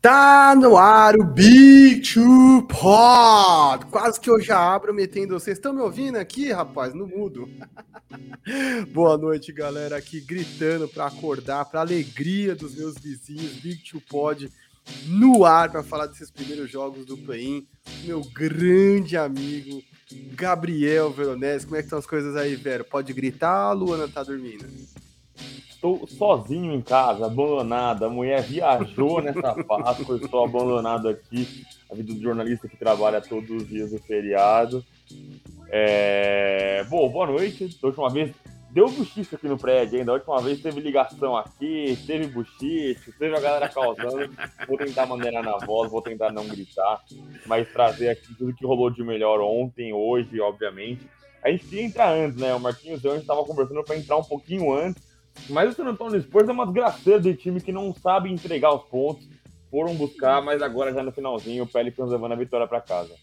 Tá no ar o Big Two Pod. Quase que eu já abro metendo. Vocês estão me ouvindo aqui, rapaz? No mudo. Boa noite, galera. Aqui gritando para acordar, para alegria dos meus vizinhos. Big Two Pod no ar para falar desses primeiros jogos do play-in. Meu grande amigo Gabriel Veronese. Como é que estão as coisas aí, Vero? Pode gritar, a Luana tá dormindo? Estou sozinho em casa, abandonado. A mulher viajou nessa Páscoa, eu estou abandonado aqui. A vida do jornalista que trabalha todos os dias do feriado. É... Bom, boa noite. Da última vez deu buchicho aqui no prédio ainda. Da última vez teve ligação aqui, teve buchicho, teve a galera causando. Vou tentar maneirar na voz, vou tentar não gritar, mas trazer aqui tudo que rolou de melhor ontem, hoje, obviamente. A gente ia entrar antes, né? O Marquinhos eu, a gente estava conversando para entrar um pouquinho antes mas o San Antonio Spurs é uma desgraceira de time que não sabe entregar os pontos. Foram buscar, mas agora já no finalzinho o Pelicans levando a vitória para casa.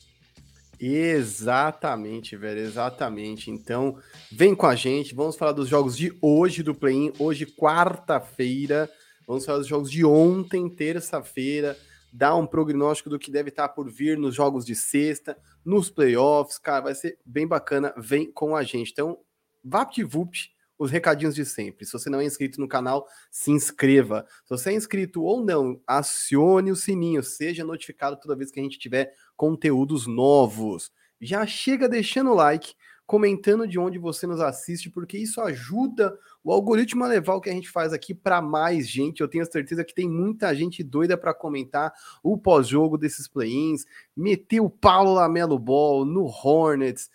Exatamente, velho, exatamente. Então, vem com a gente, vamos falar dos jogos de hoje do play-in, hoje quarta-feira. Vamos falar dos jogos de ontem, terça-feira, dar um prognóstico do que deve estar por vir nos jogos de sexta, nos playoffs, cara, vai ser bem bacana. Vem com a gente. Então, VaptVupt, os recadinhos de sempre. Se você não é inscrito no canal, se inscreva. Se você é inscrito ou não, acione o sininho, seja notificado toda vez que a gente tiver conteúdos novos. Já chega deixando o like, comentando de onde você nos assiste, porque isso ajuda o algoritmo a levar o que a gente faz aqui para mais gente. Eu tenho certeza que tem muita gente doida para comentar o pós-jogo desses play-ins, meter o Paulo Lamelo Ball no Hornets,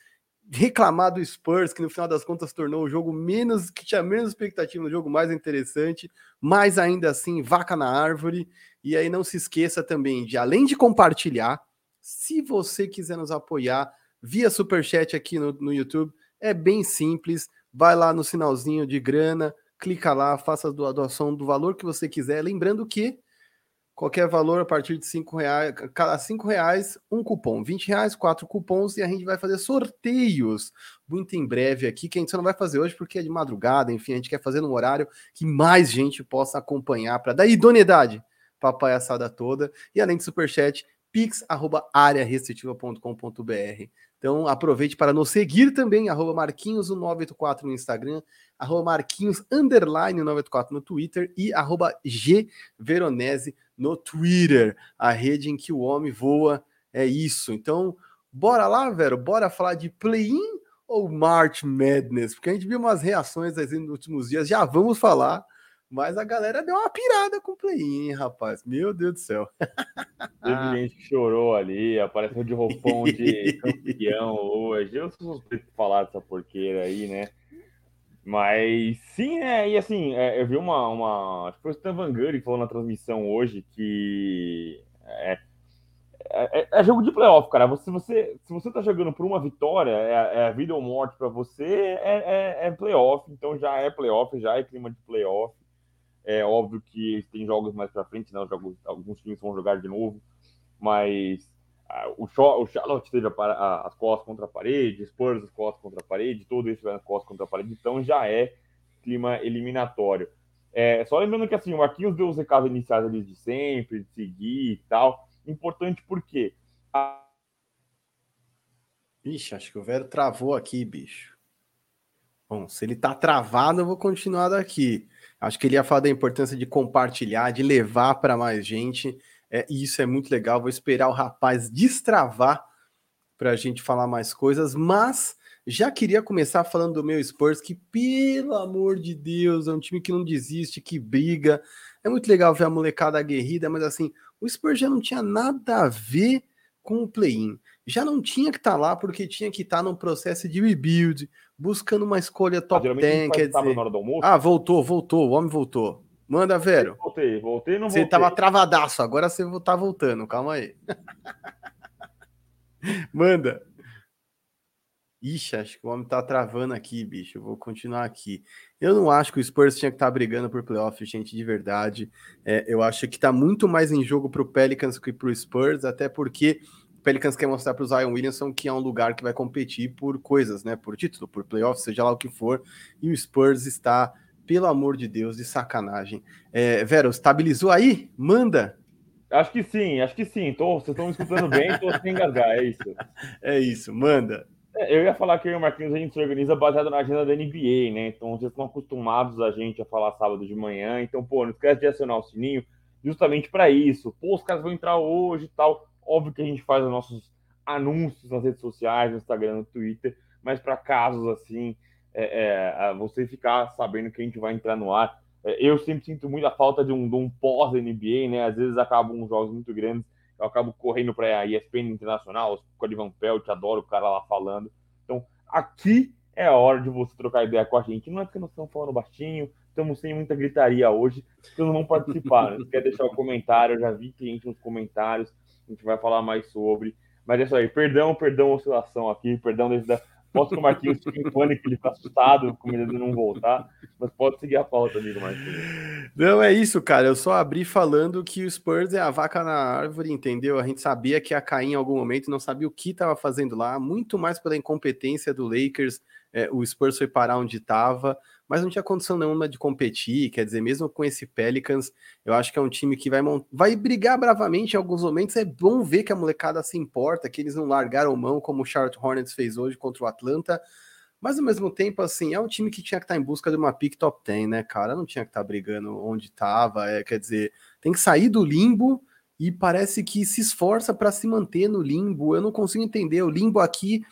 reclamar do Spurs, que no final das contas tornou o jogo menos, que tinha menos expectativa no jogo mais interessante, mas ainda assim, vaca na árvore. E aí não se esqueça também de, além de compartilhar, se você quiser nos apoiar via superchat aqui no, no YouTube, é bem simples. Vai lá no sinalzinho de grana, clica lá, faça a doação do valor que você quiser. Lembrando que Qualquer valor a partir de cinco reais, cada cinco reais, um cupom. 20 reais, quatro cupons e a gente vai fazer sorteios muito em breve aqui, que a gente só não vai fazer hoje porque é de madrugada, enfim, a gente quer fazer num horário que mais gente possa acompanhar para dar idoneidade para a palhaçada toda. E além de superchat, pix.arearestritiva.com.br. Então aproveite para nos seguir também, arroba Marquinhos984 no Instagram, arroba Marquinhos underline 984 no Twitter e arroba G Veronese no Twitter, a rede em que o homem voa é isso. Então, bora lá, Vero, bora falar de play-in ou March Madness? Porque a gente viu umas reações aí nos últimos dias, já vamos falar, mas a galera deu uma pirada com o play-in, rapaz. Meu Deus do céu. Teve gente que chorou ali, apareceu de roupão de campeão hoje. Eu sou suspeito de falar dessa porqueira aí, né? Mas sim, é, e assim, é, eu vi uma, uma. Acho que foi o Stan Van que falou na transmissão hoje que é, é, é, é jogo de playoff, cara. Você, você, se você tá jogando por uma vitória, é, é vida ou morte para você, é, é, é, playoff, então já é playoff, já é clima de playoff. É óbvio que tem jogos mais para frente, né? Os jogos, alguns times vão jogar de novo, mas o, Charlotte teve as costas contra a parede, Spurs as costas contra a parede, todo isso vai nas costas contra a parede, então já é clima eliminatório. É, só lembrando que assim, o Marquinhos deu os recados iniciais ali de sempre, de seguir e tal. Importante porque. A... Ixi, acho que o velho travou aqui, bicho. Bom, se ele tá travado, eu vou continuar daqui. Acho que ele ia falar da importância de compartilhar, de levar para mais gente. É, e isso é muito legal. Vou esperar o rapaz destravar para a gente falar mais coisas, mas já queria começar falando do meu Spurs, que pelo amor de Deus, é um time que não desiste, que briga. É muito legal ver a molecada aguerrida, mas assim, o Spurs já não tinha nada a ver com o play-in. Já não tinha que estar tá lá porque tinha que estar tá num processo de rebuild, buscando uma escolha top ah, 10, quer dizer... Ah, voltou, voltou, o homem voltou. Manda, Vero. Voltei, voltei não voltei. Você tava travadaço, agora você tá voltando, calma aí. Manda. Ixi, acho que o homem tá travando aqui, bicho. Eu vou continuar aqui. Eu não acho que o Spurs tinha que estar tá brigando por playoff, gente, de verdade. É, eu acho que tá muito mais em jogo pro Pelicans que pro Spurs, até porque o Pelicans quer mostrar pro Zion Williamson que é um lugar que vai competir por coisas, né? Por título, por playoff, seja lá o que for. E o Spurs está pelo amor de Deus, de sacanagem. É, Vero, estabilizou aí? Manda! Acho que sim, acho que sim. Tô, vocês estão me escutando bem, estou sem engasgar, é isso. É isso, manda. É, eu ia falar que eu e o Marquinhos a gente se organiza baseado na agenda da NBA, né? Então vocês estão acostumados a gente a falar sábado de manhã. Então, pô, não esquece de acionar o sininho justamente para isso. Pô, os caras vão entrar hoje e tal. Óbvio que a gente faz os nossos anúncios nas redes sociais, no Instagram, no Twitter, mas para casos assim, é, é, você ficar sabendo que a gente vai entrar no ar. É, eu sempre sinto muito a falta de um, de um pós-NBA, né? Às vezes acabam uns jogos muito grandes, eu acabo correndo para a ESPN Internacional, com o Ivan Pelt, adoro o cara lá falando. Então, aqui é a hora de você trocar ideia com a gente. Não é porque nós estamos falando baixinho, estamos sem muita gritaria hoje, vocês não vão participar. Né? Quer deixar o um comentário, eu já vi cliente nos comentários, a gente vai falar mais sobre. Mas é isso aí, perdão, perdão oscilação aqui, perdão desde a Posso que o Marquinhos fique em pânico, ele fica assustado com medo de não voltar, mas pode seguir a pauta, amigo Marquinhos. Não, é isso, cara. Eu só abri falando que o Spurs é a vaca na árvore, entendeu? A gente sabia que ia cair em algum momento, não sabia o que estava fazendo lá, muito mais pela incompetência do Lakers. É, o Spurs foi parar onde estava mas não tinha condição nenhuma de competir. Quer dizer, mesmo com esse Pelicans, eu acho que é um time que vai, vai brigar bravamente em alguns momentos. É bom ver que a molecada se importa, que eles não largaram mão como o Charlotte Hornets fez hoje contra o Atlanta. Mas ao mesmo tempo, assim, é um time que tinha que estar em busca de uma pick top 10, né, cara? Não tinha que estar brigando onde estava. É, quer dizer, tem que sair do limbo e parece que se esforça para se manter no limbo. Eu não consigo entender. O limbo aqui,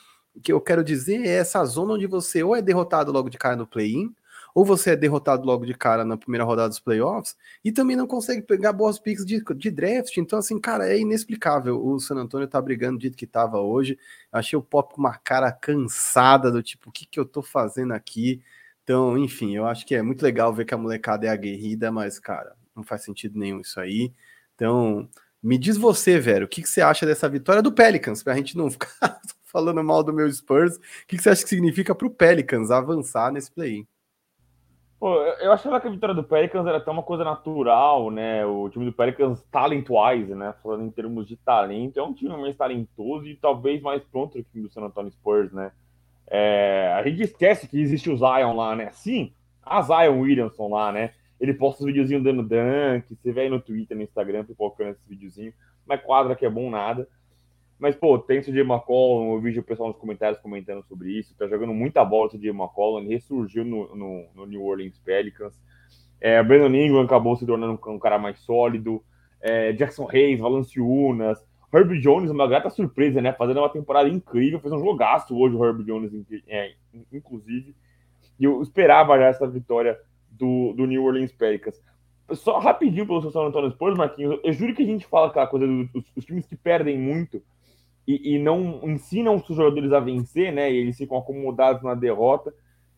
que eu quero dizer, é essa zona onde você ou é derrotado logo de cara no play-in, ou você é derrotado logo de cara na primeira rodada dos playoffs e também não consegue pegar boas picks de, de draft. Então, assim, cara, é inexplicável. O San Antonio tá brigando do jeito que tava hoje. Achei o Pop com uma cara cansada, do tipo, o que, que eu tô fazendo aqui? Então, enfim, eu acho que é muito legal ver que a molecada é aguerrida, mas, cara, não faz sentido nenhum isso aí. Então, me diz você, velho, o que, que você acha dessa vitória do Pelicans, pra gente não ficar falando mal do meu Spurs. O que, que você acha que significa pro Pelicans avançar nesse play-in? Pô, eu achava que a vitória do Pelicans era até uma coisa natural, né? O time do Pelicans, talent-wise, né? Falando em termos de talento, é um time mais talentoso e talvez mais pronto que o time do San Antonio Spurs, né? É, a gente esquece que existe o Zion lá, né? Sim, a Zion Williamson lá, né? Ele posta os videozinhos dando dunk, você vê aí no Twitter, no Instagram, pipocando esses videozinhos, mas quadra que é bom nada. Mas, pô, tem o CJ McCollum, eu vi o pessoal nos comentários comentando sobre isso, tá jogando muita bola o CJ McCollum, ele ressurgiu no, no, no, New Orleans Pelicans. É, Brandon Ingram acabou se tornando um, um cara mais sólido. É, Jackson Reis, Valanciunas, Herb Jones, uma grata surpresa, né? Fazendo uma temporada incrível, fez um jogaço hoje o Herb Jones, é, inclusive. E eu esperava já essa vitória do, do New Orleans Pelicans. Só rapidinho pelo San Antonio Spurs, Marquinhos, eu juro que a gente fala aquela coisa dos times que perdem muito, e, e, não ensinam os jogadores a vencer, né? E eles ficam acomodados na derrota.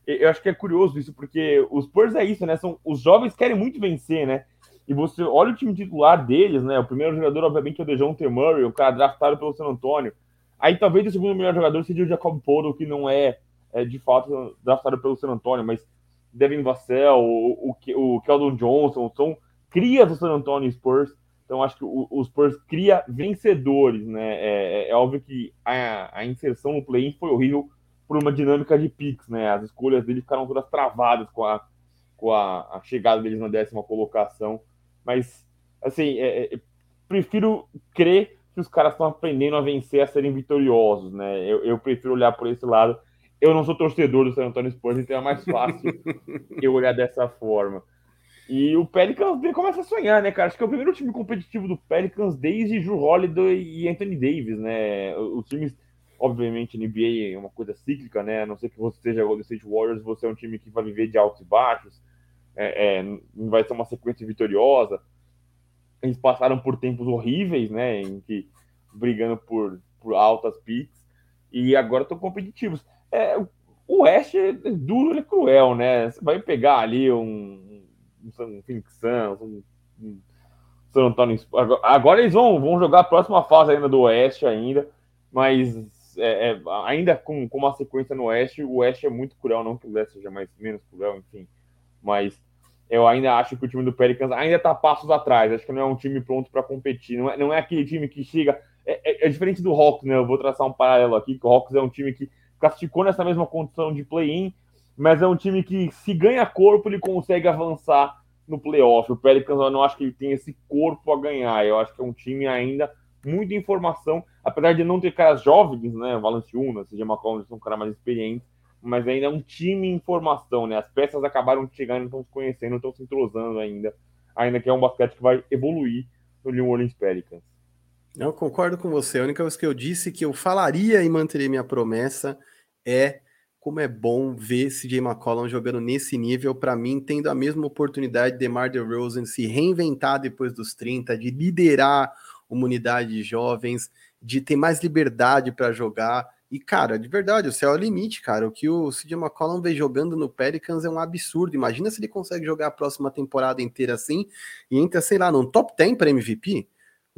Eu acho que é curioso isso, porque os Spurs é isso, né? São, os jovens querem muito vencer, né? E você olha o time titular deles, né? O primeiro jogador, obviamente, é o DeJounte Murray, o cara draftado pelo San Antonio. Aí talvez o segundo melhor jogador seja o Jacob Polo, que não é, é, de fato draftado pelo San Antonio, mas Devin Vassell, o, o, o Keldon Johnson, são crias do San Antonio Spurs. Então, acho que o, o Spurs cria vencedores, né? É, é, é óbvio que a, a, inserção no play-in foi horrível por uma dinâmica de picks, né? As escolhas dele ficaram todas travadas com a, com a, a chegada deles na décima colocação. Mas, assim, é, é, prefiro crer que os caras estão aprendendo a vencer, a serem vitoriosos, né? Eu, eu prefiro olhar por esse lado. Eu não sou torcedor do San Antonio Spurs, então é mais fácil eu olhar dessa forma. E o Pelicans começa a sonhar, né, cara? Acho que é o primeiro time competitivo do Pelicans desde Drew Holiday e Anthony Davis, né? Os times, obviamente, NBA é uma coisa cíclica, né? A não ser que você seja Golden State Warriors, você é um time que vai viver de altos e baixos, é, é, vai ser uma sequência vitoriosa. Eles passaram por tempos horríveis, né? Em que brigando por, por altas picks e agora estão competitivos. É, o Oeste é duro e cruel, né? Você vai pegar ali um um Phoenix Suns, um, um San Antonio. Agora, agora, eles vão, vão jogar a próxima fase ainda do Oeste ainda, mas é, é, ainda com, com uma sequência no Oeste, o Oeste é muito cruel, não que o Leste seja mais, menos cruel, enfim. Mas eu ainda acho que o time do Pelicans ainda está passos atrás. Acho que não é um time pronto para competir. Não é, não é aquele time que chega. É, é, é, diferente do Hawks, né? Eu vou traçar um paralelo aqui, que o Hawks é um time que classificou nessa mesma condição de play-in, mas é um time que, se ganha corpo, ele consegue avançar no playoff. O Pelicans eu não acho que ele tem esse corpo a ganhar. Eu acho que é um time ainda muita informação, apesar de não ter caras jovens, né? Valanciunas, CJ McCollum são um cara mais experiente, mas ainda é um time em formação, né? As peças acabaram de chegar, não estão se conhecendo, estão se entrosando ainda, ainda que é um basquete que vai evoluir no New Orleans Pelicans. Eu concordo com você. A única coisa que eu disse que eu falaria e manteria minha promessa é como é bom ver CJ McCollum jogando nesse nível, para mim, tendo a mesma oportunidade de DeMar DeRozan se reinventar depois dos 30, de liderar uma unidade de jovens, de ter mais liberdade para jogar. E, cara, de verdade, o céu é o limite, cara. O que o CJ McCollum vem jogando no Pelicans é um absurdo. Imagina se ele consegue jogar a próxima temporada inteira assim e entra, sei lá, num top 10 para MVP.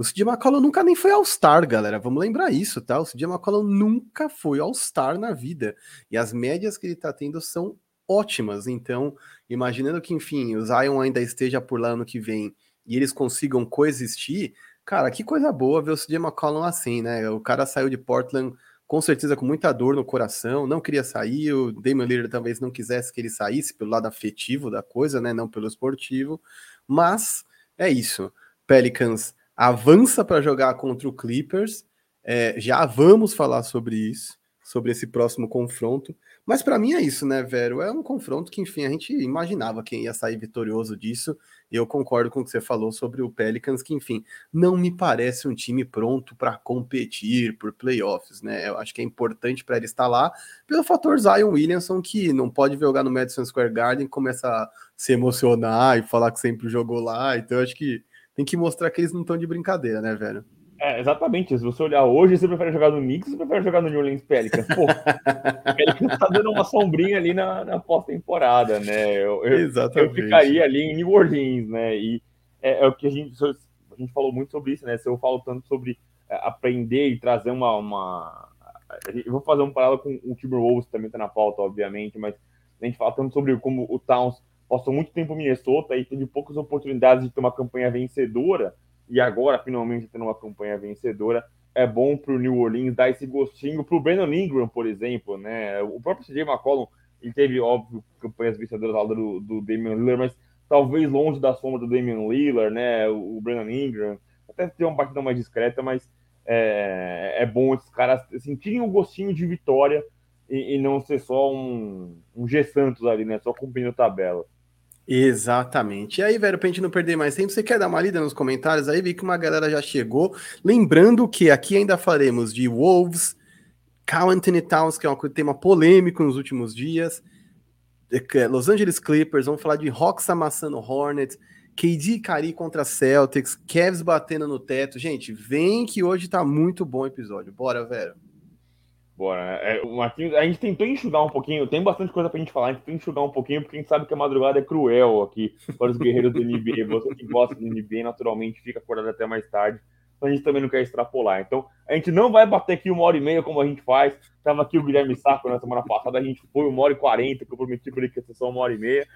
O CJ McCollum nunca nem foi All-Star, galera. Vamos lembrar isso, tá? O CJ McCollum nunca foi All-Star na vida. E as médias que ele tá tendo são ótimas. Então, imaginando que, enfim, o Zion ainda esteja por lá ano que vem e eles consigam coexistir, cara, que coisa boa ver o CJ McCollum assim, né? O cara saiu de Portland com certeza com muita dor no coração, não queria sair, o Damian Lillard talvez não quisesse que ele saísse pelo lado afetivo da coisa, né, não pelo esportivo, mas é isso. Pelicans avança para jogar contra o Clippers. É, já vamos falar sobre isso, sobre esse próximo confronto. Mas para mim é isso, né, Vero? É um confronto que, enfim, a gente imaginava quem ia sair vitorioso disso. E eu concordo com o que você falou sobre o Pelicans, que, enfim, não me parece um time pronto para competir por playoffs, né? Eu acho que é importante para ele estar lá, pelo fator Zion Williamson, que não pode jogar no Madison Square Garden, começa a se emocionar e falar que sempre jogou lá. Então, acho que tem que mostrar que eles não estão de brincadeira, né, velho? É, exatamente. Se você olhar hoje, você prefere jogar no Knicks ou você prefere jogar no New Orleans Pelicans? Pô, o Pelicans tá dando uma sombrinha ali na, na pós-temporada, né? Eu, eu, exatamente. eu ficaria ali em New Orleans, né? E é, é, o que a gente, a gente falou muito sobre isso, né? Se eu falo tanto sobre é, aprender e trazer uma, uma... Eu vou fazer um paralelo com o Timberwolves, também tá na pauta, obviamente, mas a gente fala tanto sobre como o Towns passou muito tempo em Minnesota e teve poucas oportunidades de ter uma campanha vencedora, e agora finalmente tendo uma campanha vencedora, é bom para o New Orleans dar esse gostinho para o Brandon Ingram, por exemplo, né? O próprio CJ McCollum, ele teve, óbvio, campanhas vencedoras ao lado do, do Damian Lillard, mas talvez longe da sombra do Damian Lillard, né? O, o Brandon Ingram, até ter uma partida mais discreta, mas é, é bom esses caras sentirem o um gostinho de vitória e, e, não ser só um, um G Santos ali, né? Só cumprindo tabela. Exatamente. E aí, velho, pra gente não perder mais tempo, você quer dar uma lida nos comentários aí? Vi que uma galera já chegou. Lembrando que aqui ainda faremos de Wolves, Cal Anthony Towns, que é um tema polêmico nos últimos dias, Los Angeles Clippers, vamos falar de Hawks amassando Hornets, KD Cari contra Celtics, Cavs batendo no teto. Gente, vem que hoje tá muito bom o episódio. Bora, velho. Bora, né? É, Marquinhos, a gente tentou enxugar um pouquinho, tem bastante coisa pra gente falar, a gente tentou enxugar um pouquinho, porque a gente sabe que a madrugada é cruel aqui para os guerreiros do NBA. Você que gosta do NBA, naturalmente, fica acordado até mais tarde. Então a gente também não quer extrapolar. Então, a gente não vai bater aqui uma hora e meia como a gente faz. Tava aqui o Guilherme Saco na semana passada, a gente foi uma hora e quarenta, que eu prometi para ele que ia ser só uma hora e meia.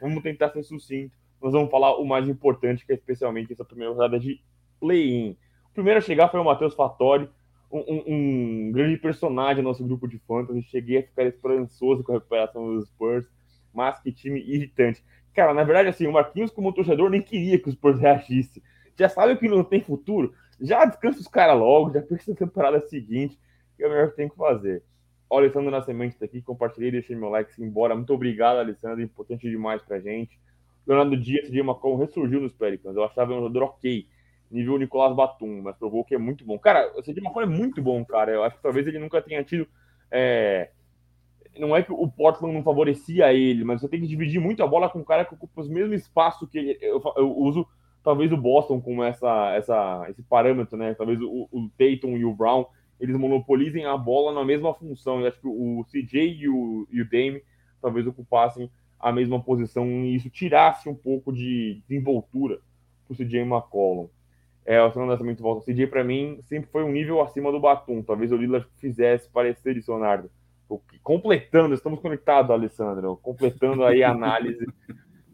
Vamos tentar ser sucinto. Nós vamos falar o mais importante, que é especialmente essa primeira rodada de play-in. O primeiro a chegar foi o Matheus Fattori um, um, grande personagem no nosso grupo de fantasy. Cheguei a ficar esperançoso com a recuperação dos Spurs, mas que time irritante. Cara, na verdade, assim, o Marquinhos, como torcedor, nem queria que os Spurs reagissem. Já sabe que não tem futuro? Já descansa os caras logo, já pensa na temporada seguinte, que é o melhor que tem que fazer. O Alessandro Nascimento tá aqui, compartilhei, deixei meu like, se embora. Muito obrigado, Alessandro, importante demais pra gente. Leonardo Dias, de Macron, ressurgiu nos Pelicans. Eu achava um jogador ok nível Nicolás Batum, mas provou que é muito bom. Cara, o Cedi Marcon é muito bom, cara. Eu acho que talvez ele nunca tenha tido. É... Não é que o Portland não favorecia ele, mas você tem que dividir muito a bola com um cara que ocupa os mesmos espaços que ele. Eu, eu uso talvez o Boston como essa, essa, esse parâmetro, né? Talvez o, o Tatum e o Brown eles monopolizem a bola na mesma função. Eu acho que o CJ e o, e o Dame talvez ocupassem a mesma posição e isso tirasse um pouco de desenvoltura para o CJ McCollum. É, o segundo lançamento volta. O CJ, para mim, sempre foi um nível acima do Batum. Talvez o Lillard fizesse parecer isso, Leonardo. Completando, estamos conectados, Alessandro. Completando aí a análise.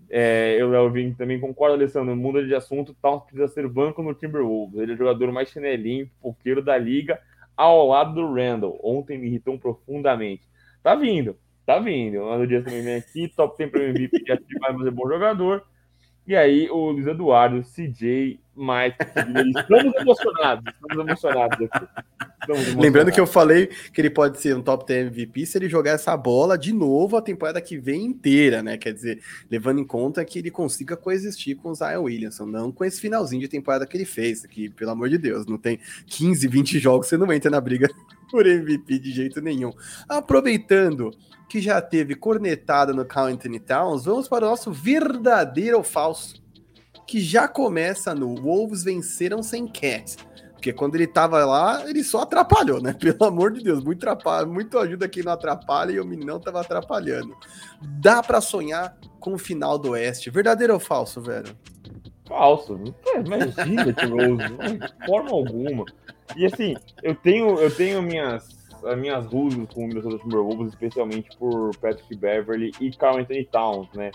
É, eu, eu também concordo, Alessandro. Muda de assunto, tal precisa ser banco no Timberwolves. Ele é o jogador mais chinelinho, poqueiro da liga, ao lado do Randall. Ontem me irritou profundamente. Tá vindo, tá vindo. O Dias também vem aqui, top 10 para MVP, vai fazer bom jogador. E aí o Luiz Eduardo, CJ, Mike, estamos emocionados, estamos emocionados aqui. Lembrando que eu falei que ele pode ser um top 10 MVP se ele jogar essa bola de novo a temporada que vem inteira, né? Quer dizer, levando em conta que ele consiga coexistir com o Zion Williamson, não com esse finalzinho de temporada que ele fez, que, pelo amor de Deus, não tem 15, 20 jogos, você não entra na briga por MVP de jeito nenhum. Aproveitando que já teve cornetada no Carl Anthony Towns, vamos para o nosso verdadeiro ou falso, que já começa no Wolves venceram sem Cat. Porque quando ele tava lá, ele só atrapalhou, né? Pelo amor de Deus, muito, muito ajuda quem não atrapalha e o menino tava atrapalhando. Dá para sonhar com o final do Oeste. Verdadeiro ou falso, velho? Falso. Imagina, Timberwolves, de forma alguma. E assim, eu tenho, eu tenho minhas, as minhas rusgas com o Minnesota Timberwolves, especialmente por Patrick Beverly e Carl Anthony Towns, né?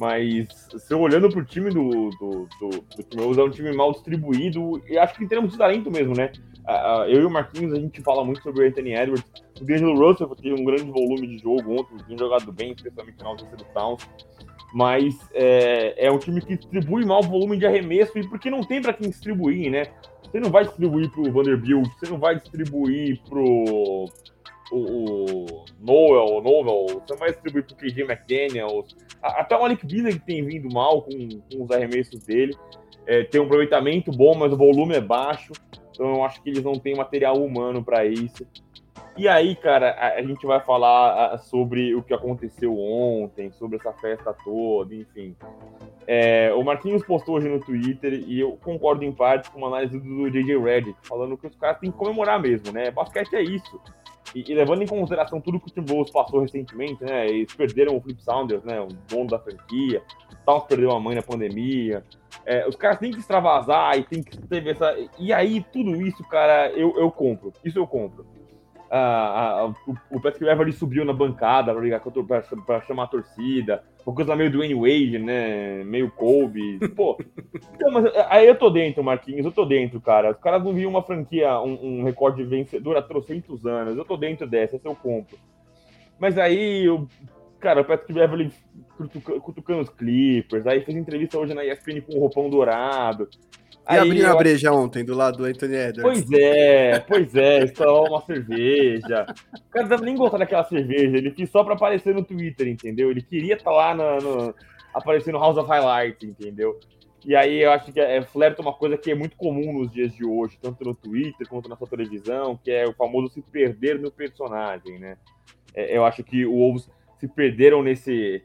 Mas se eu olhando pro time do, do, do, do Timberwolves, é um time mal distribuído e acho que em termos de talento mesmo, né? Eu e o Marquinhos, a gente fala muito sobre o Anthony Edwards. O D'Angelo Russell teve um grande volume de jogo ontem, tem jogado bem, especialmente na ausência do Towns. Mas é, é um time que distribui mal o volume de arremesso e porque não tem para quem distribuir, né? Você não vai distribuir pro Vanderbilt, você não vai distribuir pro o, o Noel, o Noel, você vai distribuir pro KJ McDaniels, até o Malik Beasley que tem vindo mal com, com os arremessos dele, é, tem um aproveitamento bom, mas o volume é baixo, então eu acho que eles não têm material humano para isso. E aí, cara, a, a, gente vai falar sobre o que aconteceu ontem, sobre essa festa toda, enfim. É, o Marquinhos postou hoje no Twitter e eu concordo em parte com uma análise do JJ Redick, falando que os caras têm que comemorar mesmo, né? Basquete é isso. E, e, levando em consideração tudo que o Timberwolves passou recentemente, né? Eles perderam o Flip Saunders, né? O dono da franquia. Towns perdeu a mãe na pandemia. É, os caras têm que extravasar e tem que ter essa. E aí, tudo isso, cara, eu, eu compro. Isso eu compro a, a, o, o Patrick Beverly subiu na bancada para ligar para chamar a torcida. Uma coisa meio Dwayne Wade, né? Meio Kobe. Pô, então, mas aí eu tô dentro, Marquinhos, eu tô dentro, cara. Os caras não viam uma franquia, um, um recorde vencedor há trocentos anos. Eu tô dentro dessa, esse eu compro. Mas aí, eu, cara, o Patrick Beverly cutucando os Clippers, aí fez entrevista hoje na ESPN com o roupão dourado. E abriu a breja ontem do lado do Anthony Edwards. Pois é, pois é, só uma cerveja. O cara não deve nem gostar daquela cerveja, ele quis só pra aparecer no Twitter, entendeu? Ele queria estar tá lá no, no, aparecer no House of Highlights, entendeu? E aí eu acho que é, flerta uma coisa que é muito comum nos dias de hoje, tanto no Twitter quanto na sua televisão, que é o famoso se perder no personagem, né? É, eu acho que o Wolves se perderam nesse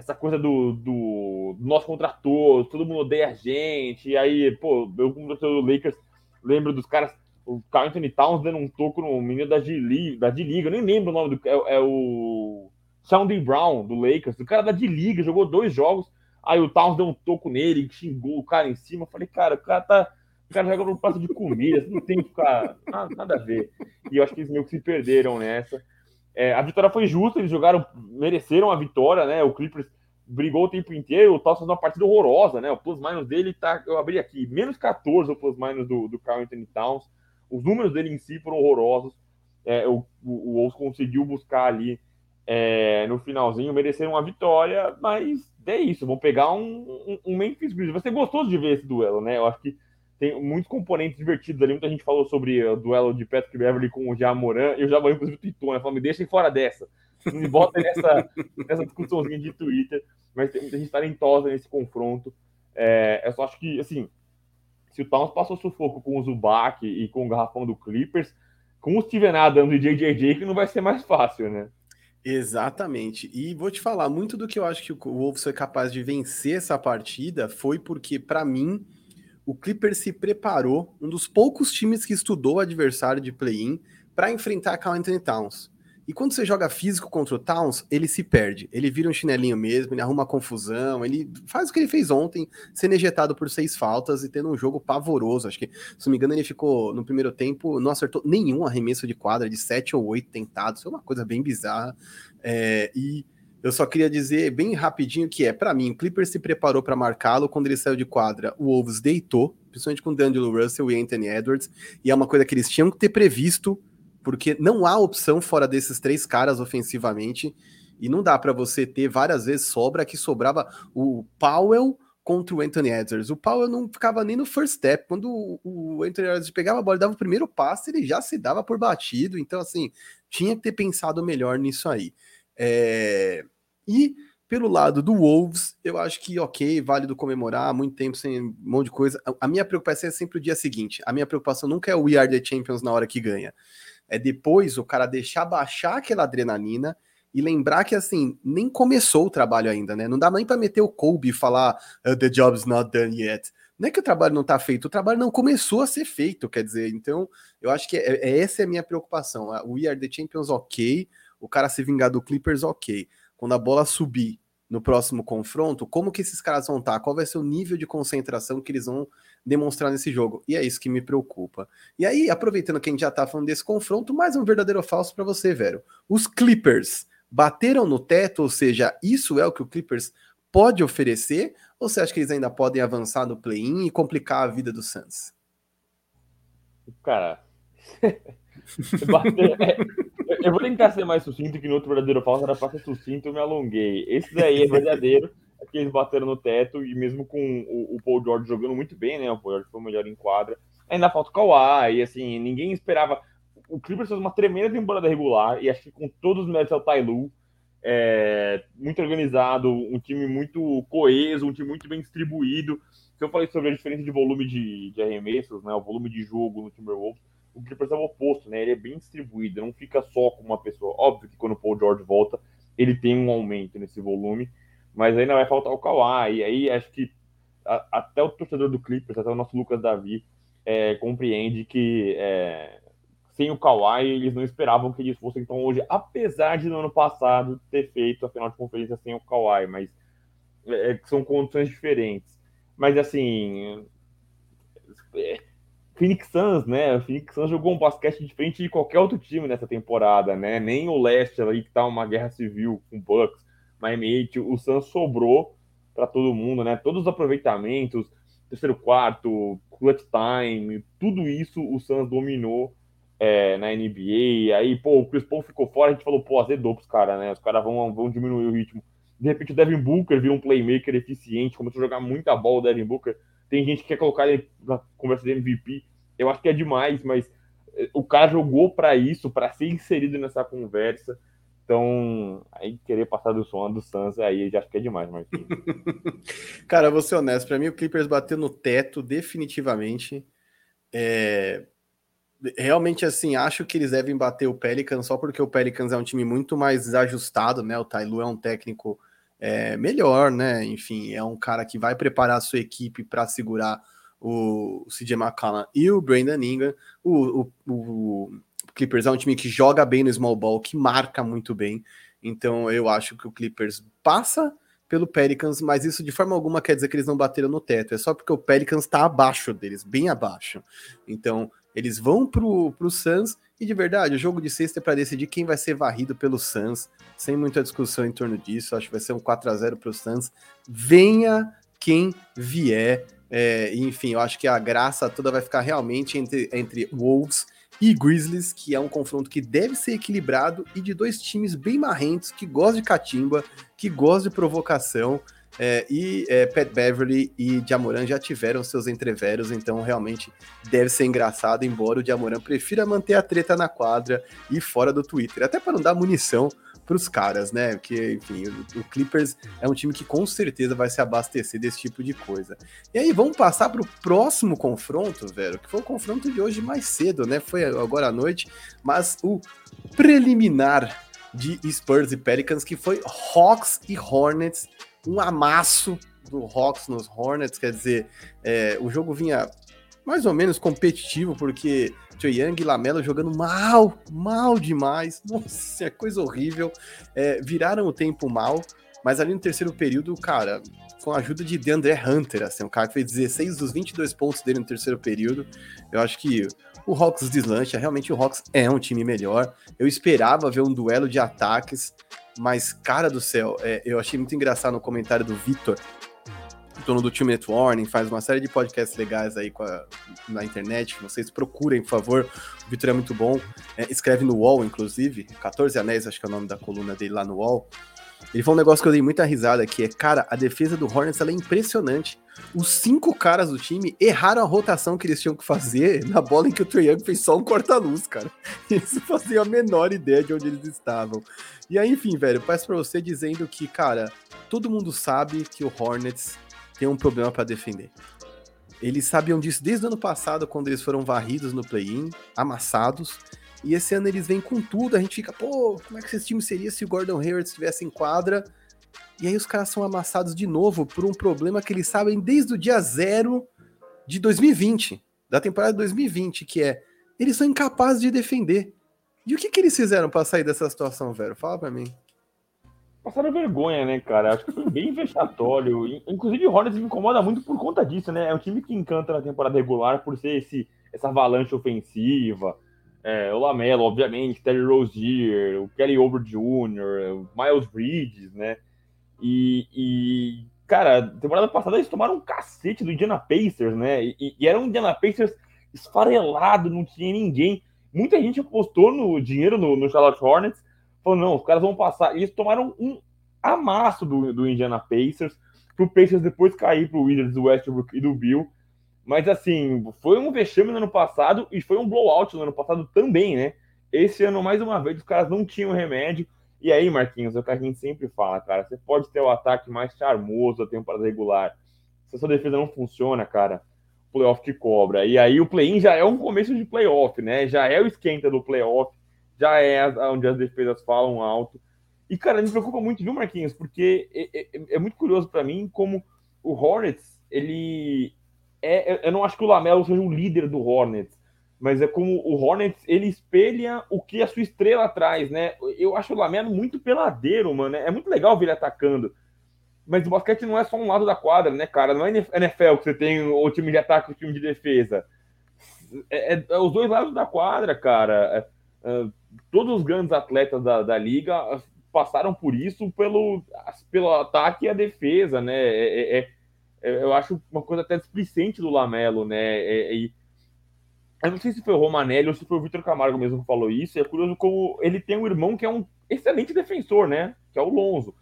essa coisa do, do, nosso contrator, todo mundo odeia a gente. E aí, pô, eu como torcedor do Lakers lembro dos caras, o Carl Anthony Towns dando um toco no menino da D-Liga, eu nem lembro o nome do. É, é o Sounding Brown do Lakers, o cara da D-Liga, jogou dois jogos. Aí o Towns deu um toco nele, xingou o cara em cima. Falei, cara, o cara tá. O cara joga no prato de comida, não tem que ficar. Nada, nada a ver. E eu acho que eles meio que se perderam nessa. É, a vitória foi justa, eles jogaram, mereceram a vitória, né? O Clippers brigou o tempo inteiro, o Towns fez uma partida horrorosa, né? O plus-minus dele tá, eu abri aqui, menos 14 o plus-minus do, do Carl Anthony Towns. Os números dele em si foram horrorosos. É, o, o, o conseguiu buscar ali é, no finalzinho, mereceram uma vitória, mas é isso, vão pegar um, um, um Memphis Grizzlies. Vai ser gostoso de ver esse duelo, né? Eu acho que tem muitos componentes divertidos ali. Muita gente falou sobre o duelo de Patrick Beverly com o Jamoran, e o Jamoran, inclusive, tweetou, né? Falou, me deixem fora dessa. Não me bota nessa, nessa discussãozinha de Twitter, mas tem muita gente talentosa nesse confronto. É, eu só acho que, assim, se o Towns passou sufoco com o Zubac e com o garrafão do Clippers, com o Steven Adams e JJJ, que não vai ser mais fácil, né? Exatamente. E vou te falar, muito do que eu acho que o Wolves foi capaz de vencer essa partida foi porque, para mim, o Clippers se preparou, um dos poucos times que estudou o adversário de play-in para enfrentar Carl Anthony Towns. E quando você joga físico contra o Towns, ele se perde. Ele vira um chinelinho mesmo, ele arruma confusão, ele faz o que ele fez ontem, sendo ejetado por seis faltas e tendo um jogo pavoroso. Acho que, se não me engano, ele ficou no primeiro tempo, não acertou nenhum arremesso de quadra, de sete ou oito tentados. Foi uma coisa bem bizarra. É, e eu só queria dizer bem rapidinho que é, para mim, o Clippers se preparou para marcá-lo quando ele saiu de quadra. O Wolves deitou, principalmente com D'Angelo Russell e Anthony Edwards, e é uma coisa que eles tinham que ter previsto, porque não há opção fora desses três caras ofensivamente, e não dá para você ter várias vezes sobra que sobrava o Powell contra o Anthony Edwards. O Powell não ficava nem no first step. Quando o, Anthony Edwards pegava a bola dava o primeiro passe, ele já se dava por batido. Então, assim, tinha que ter pensado melhor nisso aí. É... E pelo lado do Wolves, eu acho que ok, válido comemorar, muito tempo sem um monte de coisa. A minha preocupação é sempre o dia seguinte. A minha preocupação nunca é o We Are the Champions na hora que ganha. É depois o cara deixar baixar aquela adrenalina e lembrar que, assim, nem começou o trabalho ainda, né? Não dá nem para meter o Kobe e falar oh, the job's not done yet. Não é que o trabalho não tá feito, o trabalho não começou a ser feito, quer dizer. Então, eu acho que é, é essa é a minha preocupação. O We Are the Champions, ok. O cara se vingar do Clippers, ok. Quando a bola subir no próximo confronto, como que esses caras vão estar? Tá? Qual vai ser o nível de concentração que eles vão demonstrar nesse jogo? E é isso que me preocupa. E aí, aproveitando que a gente já tá falando desse confronto, mais um verdadeiro ou falso para você, velho. Os Clippers bateram no teto, ou seja, isso é o que o Clippers pode oferecer, ou você acha que eles ainda podem avançar no play-in e complicar a vida do Suns? Cara, eu vou tentar ser mais sucinto que no outro verdadeiro falso era pra ser sucinto, eu me alonguei. Esse daí é verdadeiro, é que eles bateram no teto e mesmo com o, o, Paul George jogando muito bem, né? O Paul George foi o melhor em quadra. Ainda falta o Kawhi, assim, ninguém esperava o Clippers fez uma tremenda temporada regular e acho que com todos os méritos ao Tailu, é, muito organizado, um time muito coeso, um time muito bem distribuído. Se eu falei sobre a diferença de volume de, de arremessos, né, o volume de jogo no Timberwolves, o Clippers é o oposto, né? Ele é bem distribuído, não fica só com uma pessoa. Óbvio que quando o Paul George volta, ele tem um aumento nesse volume, mas ainda vai faltar o Kawhi. E aí acho que a, até o torcedor do Clippers, até o nosso Lucas Davi, é, compreende que é, sem o Kawhi, eles não esperavam que eles fossem tão hoje, apesar de no ano passado ter feito a final de conferência sem o Kawhi, mas é, são condições diferentes. Mas assim, é, Phoenix Suns, né? O Phoenix Suns jogou um basquete diferente de qualquer outro time nessa temporada, né? Nem o Leste aí que tá uma guerra civil com o Bucks, Miami o Suns sobrou para todo mundo, né? Todos os aproveitamentos, terceiro quarto, clutch time, tudo isso o Suns dominou é, na NBA, aí, pô, o Chris Paul ficou fora, a gente falou, pô, azedou pros caras, né? Os caras vão, vão diminuir o ritmo. De repente o Devin Booker vira um playmaker eficiente, começou a jogar muita bola o Devin Booker. Tem gente que quer colocar ele na conversa de MVP. Eu acho que é demais, mas eh, o cara jogou para isso, para ser inserido nessa conversa. Então, aí querer passar do som do Suns, aí já acho que é demais, mas. cara, vou ser honesto, para mim o Clippers bateu no teto definitivamente. É, realmente assim, acho que eles devem bater o Pelicans só porque o Pelicans é um time muito mais ajustado, né? O Tailu é um técnico é, melhor, né? Enfim, é um cara que vai preparar a sua equipe para segurar o CJ McCollum e o Brandon Ingram. O, o, o, Clippers é um time que joga bem no small ball, que marca muito bem. Então eu acho que o Clippers passa pelo Pelicans, mas isso de forma alguma quer dizer que eles não bateram no teto. É só porque o Pelicans está abaixo deles, bem abaixo. Então eles vão pro, pro Suns e de verdade, o jogo de sexta é para decidir quem vai ser varrido pelo Suns, sem muita discussão em torno disso. Acho que vai ser um 4 a 0 pro Suns. Venha quem vier. É, enfim, eu acho que a graça toda vai ficar realmente entre, entre Wolves e Grizzlies, que é um confronto que deve ser equilibrado e de dois times bem marrentos, que gostam de catimba, que gostam de provocação. É, e é, Pat Beverly e Jamoran já tiveram seus entreveros, então realmente deve ser engraçado, embora o Jamoran prefira manter a treta na quadra e fora do Twitter, até para não dar munição os caras, né? Porque, enfim, o, o, Clippers é um time que com certeza vai se abastecer desse tipo de coisa. E aí, vamos passar para o próximo confronto, velho, que foi o confronto de hoje mais cedo, né? Foi agora à noite, mas o preliminar de Spurs e Pelicans, que foi Hawks e Hornets um amasso do Hawks nos Hornets, quer dizer, é, o jogo vinha mais ou menos competitivo, porque Trae Young e Lamelo jogando mal, mal demais, nossa, é coisa horrível, é, viraram o tempo mal, mas ali no terceiro período, cara, com a ajuda de DeAndre Hunter, assim, o cara fez 16 dos 22 pontos dele no terceiro período, eu acho que o Hawks deslancha, realmente o Hawks é um time melhor, eu esperava ver um duelo de ataques, mas, cara do céu, é, eu achei muito engraçado no comentário do Vitor, dono do Two Minute Warning, faz uma série de podcasts legais aí a, na internet. Vocês procurem, por favor. O Vitor é muito bom. É, escreve no UOL, inclusive. 14 Anéis, acho que é o nome da coluna dele lá no UOL. Ele falou um negócio que eu dei muita risada, que é, cara, a defesa do Hornets é impressionante. Os cinco caras do time erraram a rotação que eles tinham que fazer na bola em que o Trae Young fez só um corta-luz, cara. Eles não faziam a menor ideia de onde eles estavam. E aí, enfim, velho, peço pra você dizendo que, cara, todo mundo sabe que o Hornets tem um problema para defender. Eles sabiam disso desde o ano passado, quando eles foram varridos no play-in, amassados. E esse ano eles vêm com tudo, a gente fica, pô, como é que esse time seria se o Gordon Hayward estivesse em quadra? E aí os caras são amassados de novo por um problema que eles sabem desde o dia zero de 2020, da temporada de 2020, que é eles são incapazes de defender. E o que, que eles fizeram para sair dessa situação, velho? Fala para mim. Passaram vergonha, né, cara? Acho que foi bem vexatório. Inclusive, o Hornets me incomoda muito por conta disso, né? É um time que encanta na temporada regular por ser esse, essa avalanche ofensiva. É, o Lamelo, obviamente, Terry Rozier, o Kelly Over Jr., Miles Bridges, né? E, e, cara, temporada passada eles tomaram um cacete do Indiana Pacers, né? E, e era um Indiana Pacers esfarelado, não tinha ninguém. Muita gente apostou no dinheiro no, no Charlotte Hornets, falou, não, os caras vão passar. E eles tomaram um amasso do, do Indiana Pacers, pro Pacers depois cair pro Wizards, do Westbrook e do Bill. Mas assim, foi um vexame no ano passado e foi um blowout no ano passado também, né? Esse ano, mais uma vez, os caras não tinham remédio. E aí, Marquinhos, é o que a gente sempre fala, cara. Você pode ter o ataque mais charmoso da temporada regular. Se a sua defesa não funciona, cara, playoff te cobra. E aí o play-in já é um começo de playoff, né? Já é o esquenta do playoff, já é onde as defesas falam alto. E, cara, me preocupa muito, viu, Marquinhos? Porque é, é, é muito curioso para mim como o Hornets, ele, é, eu não acho que o Lamelo seja um líder do Hornets, mas é como o Hornets, ele espelha o que a sua estrela traz, né? Eu acho o Lamelo muito peladeiro, mano. É muito legal ver ele atacando. Mas o basquete não é só um lado da quadra, né, cara? Não é NFL que você tem o time de ataque e o time de defesa. É, é, é os dois lados da quadra, cara. É, é todos os grandes atletas da, da liga passaram por isso pelo, pelo ataque e a defesa, né? É, é eu acho uma coisa até displicente do Lamelo, né? E, eu não sei se foi o Romanelli ou se foi o Vitor Camargo mesmo que falou isso. é curioso como ele tem um irmão que é um excelente defensor, né? Que é o Lonzo.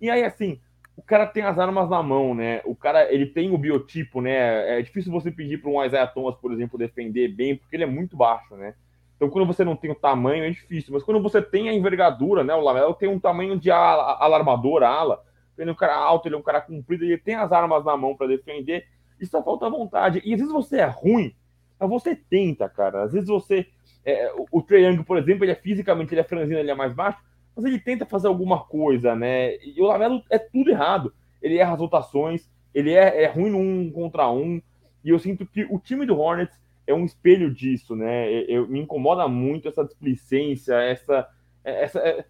E aí, assim, o cara tem as armas na mão, né? O cara, ele tem o biotipo, né? É difícil você pedir para um Isaiah Thomas, por exemplo, defender bem, porque ele é muito baixo, né? Então, quando você não tem o tamanho, é difícil. Mas quando você tem a envergadura, né? O Lamelo tem um tamanho de ala, alarmador, ala ele é um cara alto, ele é um cara comprido, ele tem as armas na mão para defender, e só falta vontade. E às vezes você é ruim, mas você tenta, cara. Às vezes você. É, o, o Young, por exemplo, ele é fisicamente, ele é franzino, ele é mais baixo, mas ele tenta fazer alguma coisa, né? E o Lamelo é tudo errado. Ele erra as rotações, ele é, é ruim no um contra um, e eu sinto que o time do Hornets é um espelho disso, né? Eu, eu me incomoda muito essa displicência, essa. essa é,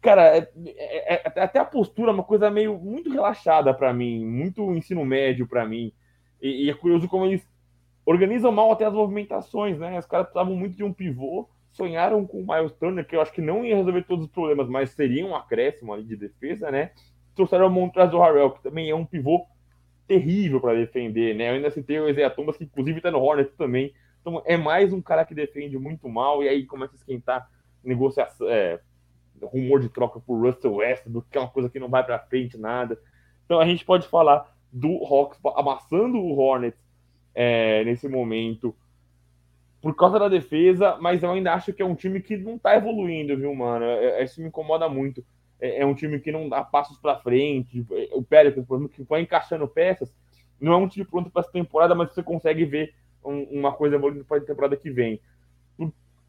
Cara, é, é, é, até a postura é uma coisa meio muito relaxada para mim, muito ensino médio para mim. E, e, é curioso como eles organizam mal até as movimentações, né? Os caras precisavam muito de um pivô, sonharam com o Miles Turner, que eu acho que não ia resolver todos os problemas, mas seria um acréscimo ali de defesa, né? Trouxeram o Montrezl Harrell, que também é um pivô terrível para defender, né? Eu ainda citei o Isaiah Thomas, que inclusive tá no Hornets também. Então é mais um cara que defende muito mal e aí começa a esquentar negociação, é, rumor de troca por Russell Westbrook, que é uma coisa que não vai para frente nada. Então a gente pode falar do Hawks amassando o Hornets é, nesse momento por causa da defesa, mas eu ainda acho que é um time que não tá evoluindo, viu, mano? É, é isso me incomoda muito. É, é, um time que não dá passos para frente. O Pelicans, por exemplo, que vai encaixando peças, não é um time pronto para essa temporada, mas você consegue ver um, uma coisa evoluindo para a temporada que vem.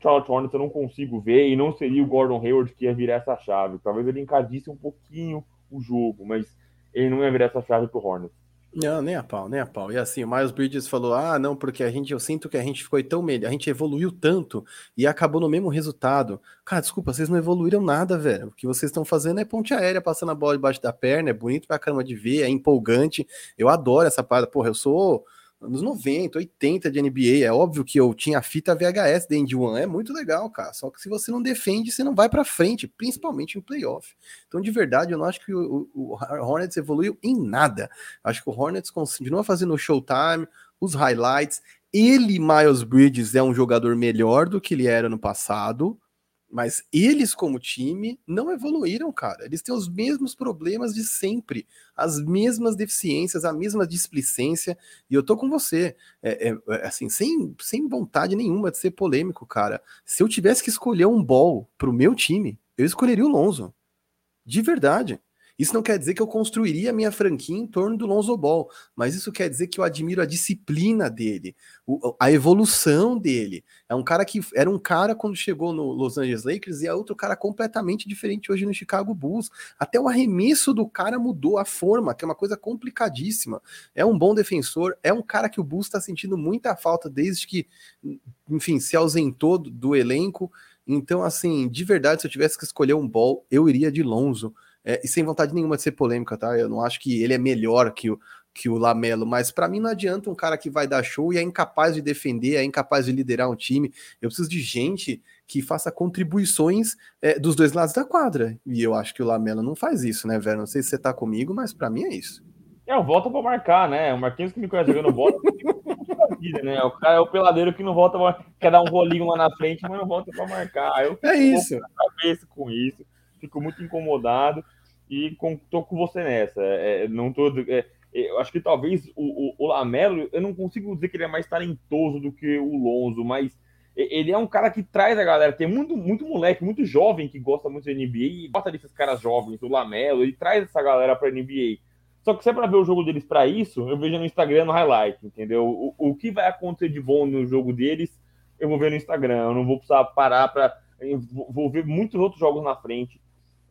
Charlotte Hornets eu não consigo ver e não seria o Gordon Hayward que ia virar essa chave. Talvez ele encadisse um pouquinho o jogo, mas ele não ia virar essa chave pro Hornets. Não, nem a pau, nem a pau. E assim, o Miles Bridges falou: ah, não, porque a gente, eu sinto que a gente ficou tão melhor, a gente evoluiu tanto e acabou no mesmo resultado. Cara, desculpa, vocês não evoluíram nada, velho. O que vocês estão fazendo é ponte aérea, passando a bola debaixo da perna, é bonito pra caramba de ver, é empolgante. Eu adoro essa parada. Porra, eu sou anos 90, 80 de NBA. É óbvio que eu tinha a fita VHS da End One, é muito legal, cara. Só que se você não defende, você não vai para frente, principalmente em playoff. Então, de verdade, eu não acho que o, o, Hornets evoluiu em nada. Acho que o Hornets continua fazendo o showtime, os highlights. Ele, Miles Bridges, é um jogador melhor do que ele era no passado. Mas eles, como time, não evoluíram, cara. Eles têm os mesmos problemas de sempre, as mesmas deficiências, a mesma displicência. E eu tô com você, é, é, é, assim, sem, sem vontade nenhuma de ser polêmico, cara. Se eu tivesse que escolher um ball pro meu time, eu escolheria o Lonzo. De verdade. Isso não quer dizer que eu construiria a minha franquia em torno do Lonzo Ball, mas isso quer dizer que eu admiro a disciplina dele, a evolução dele. É um cara que era um cara quando chegou no Los Angeles Lakers e é outro cara completamente diferente hoje no Chicago Bulls. Até o arremesso do cara mudou a forma, que é uma coisa complicadíssima. É um bom defensor, é um cara que o Bulls está sentindo muita falta desde que, enfim, se ausentou do, do elenco. Então, assim, de verdade, se eu tivesse que escolher um ball, eu iria de Lonzo. É, e sem vontade nenhuma de ser polêmica, tá? Eu não acho que ele é melhor que o, que o Lamelo, mas para mim não adianta um cara que vai dar show e é incapaz de defender, é incapaz de liderar um time. Eu preciso de gente que faça contribuições é, dos dois lados da quadra. E eu acho que o Lamelo não faz isso, né, velho? Não sei se você tá comigo, mas para mim é isso. É, o volta para marcar, né? O Marquinhos que me conhece jogando bola, né? O cara é o peladeiro que não volta, pra... quer dar um rolinho lá na frente, mas não volta para marcar. Eu é isso. cabeça com isso, fico muito incomodado e com, tô com você nessa. É, é não tô, é, é, eu acho que talvez o, o, o, Lamelo, eu não consigo dizer que ele é mais talentoso do que o Lonzo, mas ele é um cara que traz a galera. Tem muito, muito moleque, muito jovem que gosta muito da NBA e gosta desses caras jovens, o Lamelo, ele traz essa galera pra NBA. Só que se é pra ver o jogo deles para isso, eu vejo no Instagram no highlight, entendeu? O, o que vai acontecer de bom no jogo deles, eu vou ver no Instagram. Eu não vou precisar parar para Vou ver muitos outros jogos na frente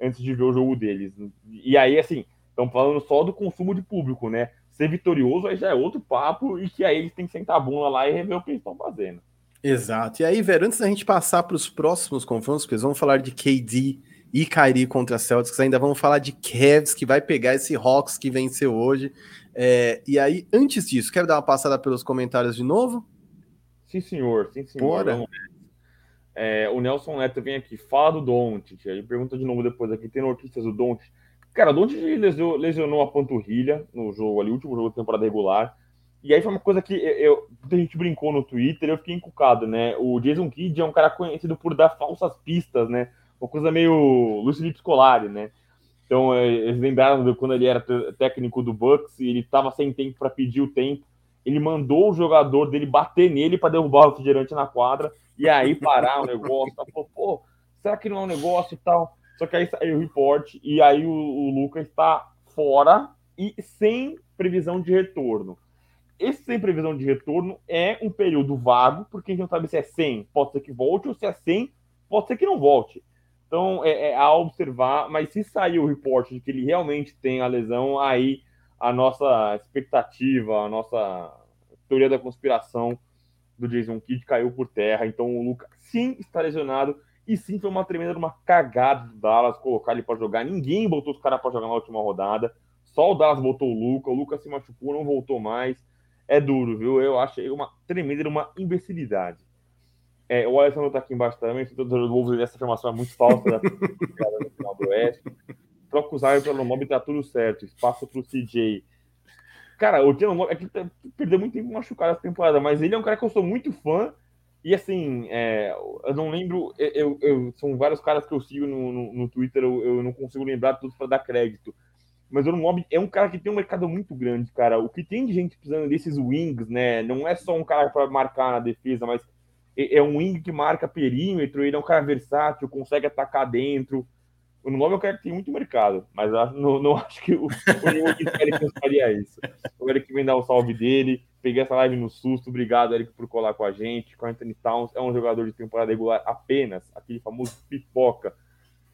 antes de ver o jogo deles. E aí, assim, estão falando só do consumo de público, né? Ser vitorioso aí já é outro papo e que aí eles têm que sentar a bunda lá e rever o que eles estão fazendo. Exato. E aí, velho, antes da gente passar para os próximos confrontos, porque eles vão falar de KD e Kyrie contra Celtics, ainda vamos falar de Cavs, que vai pegar esse Hawks que venceu hoje. É, e aí, antes disso, quer dar uma passada pelos comentários de novo? Sim, senhor. Sim, senhor. Bora. Vamos é, o Nelson Neto vem aqui, fala do Doncic. Aí pergunta de novo depois aqui, tem notícias do Doncic. Cara, o Doncic lesionou, a panturrilha no jogo ali, último jogo da temporada regular. E aí foi uma coisa que eu, a gente brincou no Twitter, eu fiquei encucado, né? O Jason Kidd é um cara conhecido por dar falsas pistas, né? Uma coisa meio Luiz Scolari, né? Então, é, eles lembraram de quando ele era técnico do Bucks e ele estava sem tempo para pedir o tempo. Ele mandou o jogador dele bater nele para derrubar o refrigerante na quadra e aí parar o negócio, tá, falou, pô, será que não é um negócio e tal? Só que aí saiu o report e aí o, o Lucas está fora e sem previsão de retorno. Esse sem previsão de retorno é um período vago, porque a gente não sabe se é 100, pode ser que volte, ou se é 100, pode ser que não volte. Então é, é a observar, mas se sair o report de que ele realmente tem a lesão, aí a nossa expectativa, a nossa teoria da conspiração do Jason Kidd caiu por terra. Então o Luca sim está lesionado. E sim, foi uma tremenda uma cagada do Dallas colocar ele para jogar. Ninguém botou os caras para jogar na última rodada. Só o Dallas botou o Luca. O Luca se machucou, não voltou mais. É duro, viu? Eu achei uma tremenda uma imbecilidade. É, o Alessandro tá aqui embaixo também. Todos os Wolves, essa afirmação é muito falsa da no final do Oeste. Troca os árbitros pelo mob tá tudo certo. Espaço pro CJ. Cara, o Jalen é que perdeu muito tempo machucado essa temporada, mas ele é um cara que eu sou muito fã. E assim, é, eu não lembro. Eu, eu, são vários caras que eu sigo no, no, no Twitter, eu, eu, não consigo lembrar todos para dar crédito. Mas o Mob é um cara que tem um mercado muito grande, cara. O que tem de gente precisando desses wings, né? Não é só um cara para marcar na defesa, mas é, é um wing que marca perímetro, ele é um cara versátil, consegue atacar dentro. O nome é um cara que tem muito mercado, mas não, não acho que o, o Eric faria isso. O Eric vem dar o salve dele. Peguei essa live no susto. Obrigado, Eric, por colar com a gente. Com Anthony Towns é um jogador de temporada regular apenas, aquele famoso pipoca.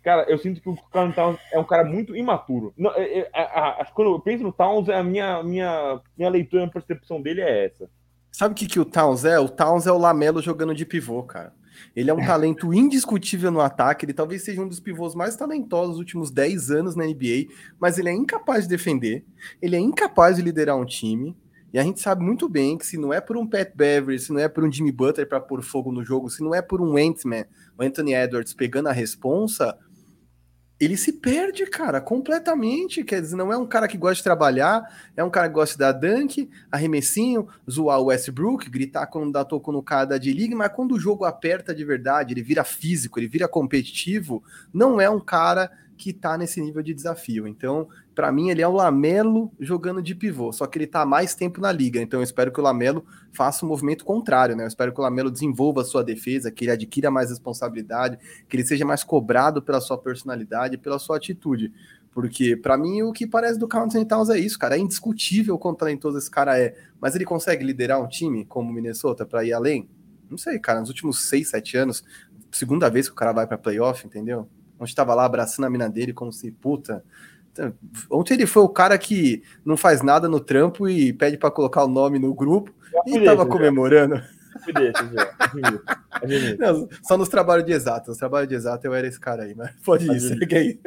Cara, eu sinto que o Carl Towns é um cara muito imaturo. Não, é, é, é, quando eu penso no Towns, a minha, minha, minha leitura, minha percepção dele é essa. Sabe o que, que o Towns é? O Towns é o Lamelo jogando de pivô, cara. Ele é um talento indiscutível no ataque, ele talvez seja um dos pivôs mais talentosos dos últimos 10 anos na NBA, mas ele é incapaz de defender, ele é incapaz de liderar um time, e a gente sabe muito bem que se não é por um Pat Beverly, se não é por um Jimmy Butler para pôr fogo no jogo, se não é por um Ant-Man, o Anthony Edwards pegando a responsa, ele se perde, cara, completamente. Quer dizer, não é um cara que gosta de trabalhar, é um cara que gosta de dar dunk, arremessinho, zoar o Westbrook, gritar quando dá toco no cara da D-League, mas quando o jogo aperta de verdade, ele vira físico, ele vira competitivo, não é um cara que tá nesse nível de desafio. Então, para mim, ele é o Lamelo jogando de pivô, só que ele tá mais tempo na liga. Então, eu espero que o Lamelo faça o um movimento contrário, né? Eu espero que o Lamelo desenvolva a sua defesa, que ele adquira mais responsabilidade, que ele seja mais cobrado pela sua personalidade, pela sua atitude. Porque, para mim, o que parece do Carl Anthony Towns é isso, cara. É indiscutível quanto talentoso esse cara é. Mas ele consegue liderar um time como o Minnesota para ir além? Não sei, cara. Nos últimos seis, sete anos, segunda vez que o cara vai para playoff, entendeu? Onde estava lá abraçando a mina dele como se, puta. Ontem ele foi o cara que não faz nada no trampo e pede para colocar o nome no grupo e estava comemorando. não, só nos trabalhos de exato. Nos trabalhos de exato eu era esse cara aí, mas pode ir, segue aí.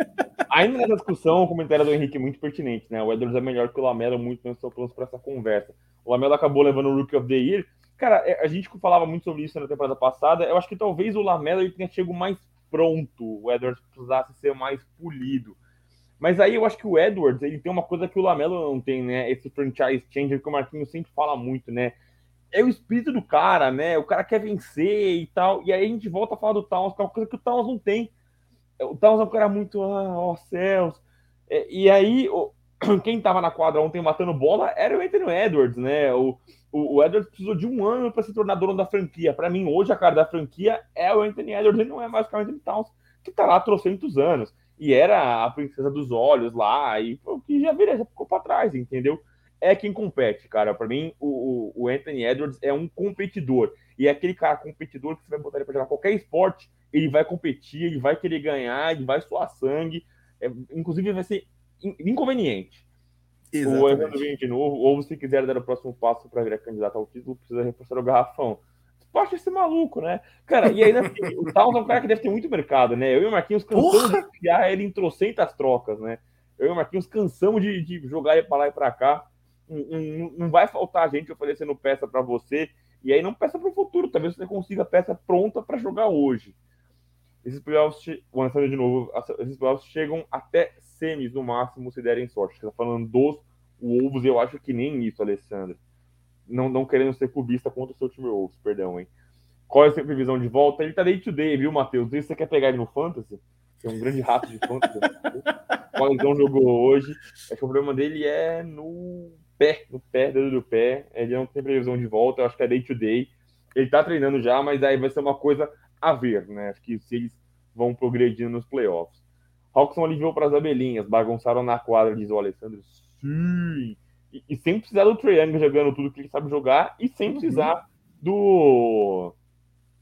Ainda nessa discussão, o comentário do Henrique é muito pertinente, né? O Edwards é melhor que o Lamelo, muito não estou pronto para essa conversa. O Lamelo acabou levando o Rookie of the Year. Cara, é, a gente falava muito sobre isso na temporada passada. Eu acho que talvez o Lamelo ele tenha chegado mais pronto, o Edwards precisasse ser mais polido. Mas aí eu acho que o Edwards ele tem uma coisa que o Lamelo não tem, né? Esse franchise changer que o Marquinhos sempre fala muito, né? É o espírito do cara, né? O cara quer vencer e tal. E aí a gente volta a falar do Towns, que é uma coisa que o Towns não tem. O Towns é um cara muito, ah, ó céus. É, e aí, quem tava na quadra ontem matando bola era o Anthony Edwards, né? O, o, o Edwards precisou de um ano para se tornar dono da franquia. Para mim, hoje, a cara da franquia é o Anthony Edwards e não é mais o Anthony Towns, que tá lá há trocentos anos. E era a princesa dos olhos lá, e o que já virou, já ficou para trás, entendeu? É quem compete, cara. Para mim, o, o, Anthony Edwards é um competidor. E é aquele cara competidor que você vai botar ele para jogar qualquer esporte, ele vai competir, ele vai querer ganhar, ele vai suar sangue. É, inclusive, vai ser inconveniente. Exatamente. O Evandro vem de novo, ou se quiser dar o próximo passo para virar candidato ao título, precisa reforçar o garrafão. Acha esse maluco, né? Cara, e ainda assim, o Towns é um cara que deve ter muito mercado, né? Eu e o Marquinhos cansamos Porra! de criar ele em trocentas trocas, né? Eu e o Marquinhos cansamos de, de jogar ele para lá e para cá. Não, não, vai faltar gente oferecendo peça para você. E aí não peça para o futuro. Talvez você consiga peça pronta para jogar hoje. Esses playoffs, vou de novo, esses playoffs chegam até semis no máximo se derem sorte. Você tá falando dos Wolves, eu acho que nem isso, Alessandro. Não, não querendo ser clubista contra o seu time Wolves, perdão, hein. Qual é a sua previsão de volta? Ele tá day to day, viu, Matheus? Se você quer pegar ele no Fantasy, é um grande rato de Fantasy. Qual então jogou hoje? Acho que o problema dele é no pé, no pé, dedo do pé. Ele não tem previsão de volta, eu acho que é day to day. Ele tá treinando já, mas aí vai ser uma coisa a ver, né? Acho que se eles vão progredindo nos playoffs. Hawkson aliviou para as abelhinhas, bagunçaram na quadra, diz o Alessandro. Sim! E, e sem precisar do Triangle jogando tudo que ele sabe jogar e sem uhum. precisar do,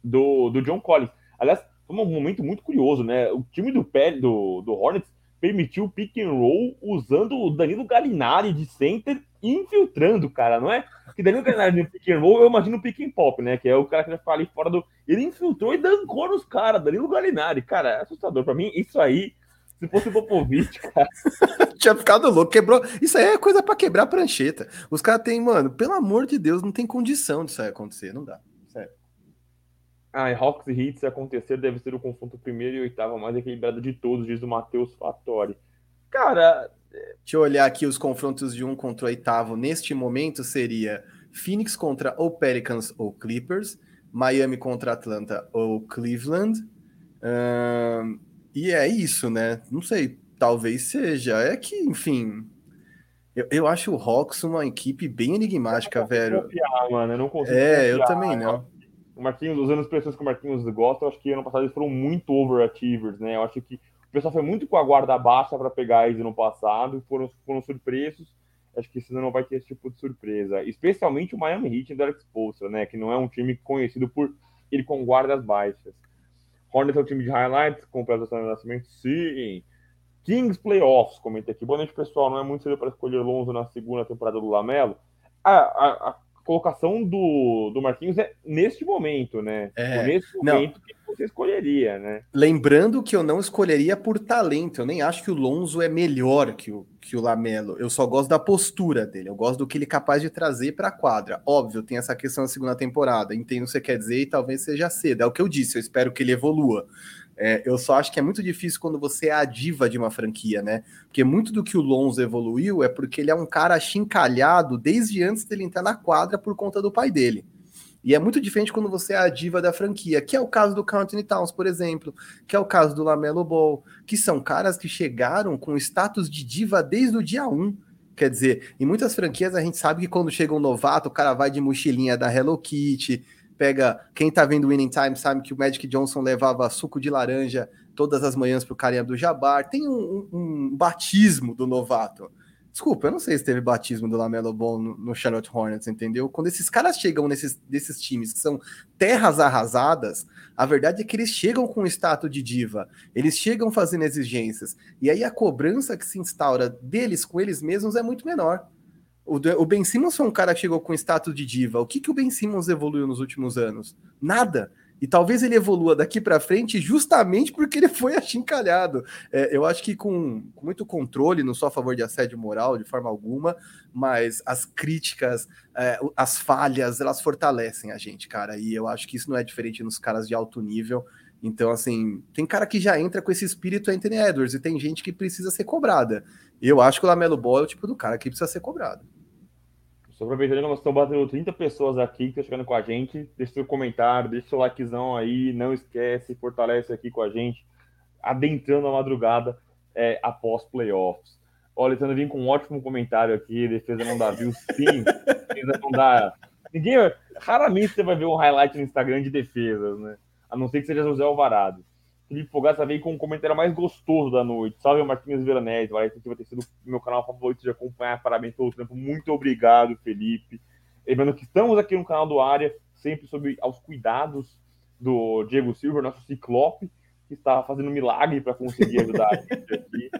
do, do John Collins. Aliás, foi um momento muito curioso, né? O time do, do, do Hornets permitiu o pick and roll usando o Danilo Galinari de center infiltrando, cara, não é? Que Danilo Galinari no pick and roll, eu imagino o pick and pop, né? Que é o cara que vai ficar ali fora do. Ele infiltrou e dancou nos caras, Danilo Galinari, cara, é assustador. Pra mim, isso aí se fosse o Popovich, cara. Tinha ficado louco, quebrou. Isso aí é coisa para quebrar a prancheta. Os caras têm, mano, pelo amor de Deus, não tem condição disso aí acontecer, não dá. Sério. Ah, e Hawks e Hits acontecer deve ser o confronto primeiro e oitavo mais equilibrado de todos, diz o Matheus Fattori. Cara. Deixa eu olhar aqui os confrontos de um contra o oitavo. Neste momento seria Phoenix contra ou Pelicans ou Clippers, Miami contra Atlanta ou Cleveland. Um e é isso, né? Não sei, talvez seja. É que, enfim. Eu, eu acho o Hawks uma equipe bem enigmática, velho. Confiar, mano. Eu não consigo. É, confiar, eu também não. O Marquinhos, usando as expressões que o Marquinhos gosta, eu acho que ano passado eles foram muito overachievers, né? Eu acho que o pessoal foi muito com a guarda baixa para pegar eles no passado e foram, foram surpresos. Acho que esse não vai ter esse tipo de surpresa. Especialmente o Miami Heat do Alex Poulsen, né? Que não é um time conhecido por ir com guardas baixas. Hornets é o time de highlights, completo o nascimento, sim. Kings Playoffs, comentei aqui. Boa noite, pessoal. Não é muito cedo para escolher Lonzo na segunda temporada do Lamelo. A, a, a colocação do, do Marquinhos é neste momento, né? É, nesse momento não. que você escolheria, né? Lembrando que eu não escolheria por talento. Eu nem acho que o Lonzo é melhor que o, que o Lamelo. Eu só gosto da postura dele. Eu gosto do que ele é capaz de trazer para a quadra. Óbvio, tem essa questão da segunda temporada. Entendo o que você quer dizer e talvez seja cedo. É o que eu disse. Eu espero que ele evolua. É, eu só acho que é muito difícil quando você é a diva de uma franquia, né? Porque muito do que o Lonzo evoluiu é porque ele é um cara achincalhado desde antes dele entrar na quadra por conta do pai dele. E é muito diferente quando você é a diva da franquia, que é o caso do Anthony Towns, por exemplo, que é o caso do Lamelo Ball, que são caras que chegaram com status de diva desde o dia 1. Quer dizer, em muitas franquias a gente sabe que quando chega um novato, o cara vai de mochilinha da Hello Kitty, pega. Quem tá vendo Winning Time sabe que o Magic Johnson levava suco de laranja todas as manhãs pro carinha do Jabbar. Tem um, um, batismo do novato. Desculpa, eu não sei se teve batismo do Lamelo Ball no, no, Charlotte Hornets, entendeu? Quando esses caras chegam nesses desses times que são terras arrasadas, a verdade é que eles chegam com o status de diva, eles chegam fazendo exigências, e aí a cobrança que se instaura deles com eles mesmos é muito menor. O, Ben Simmons foi um cara que chegou com status de diva. O que, que o Ben Simmons evoluiu nos últimos anos? Nada. E talvez ele evolua daqui para frente justamente porque ele foi achincalhado. É, eu acho que com, com, muito controle, não sou a favor de assédio moral de forma alguma, mas as críticas, é, as falhas, elas fortalecem a gente, cara. E eu acho que isso não é diferente nos caras de alto nível. Então, assim, tem cara que já entra com esse espírito Anthony Edwards e tem gente que precisa ser cobrada. Eu acho que o Lamelo Ball é o tipo do cara que precisa ser cobrado. Só aproveitando nós estamos batendo 30 pessoas aqui que estão chegando com a gente. Deixa seu comentário, deixa seu likezão aí. Não esquece, fortalece aqui com a gente. Adentrando a madrugada é, após playoffs. Olha, Alessandro vim com um ótimo comentário aqui. Defesa não dá view, sim. defesa não dá. Ninguém. Raramente você vai ver um highlight no Instagram de defesas, né? A não ser que seja José Alvarado. Felipe Fogaça veio com o comentário mais gostoso da noite. Salve, Marquinhos Veronese. Vai ter sido meu canal favorito de acompanhar. Parabéns pelo tempo. Muito obrigado, Felipe. Lembrando que estamos aqui no canal do Área, sempre sobre aos cuidados do Diego Silva, nosso ciclope, que está fazendo milagre para conseguir ajudar a gente aqui.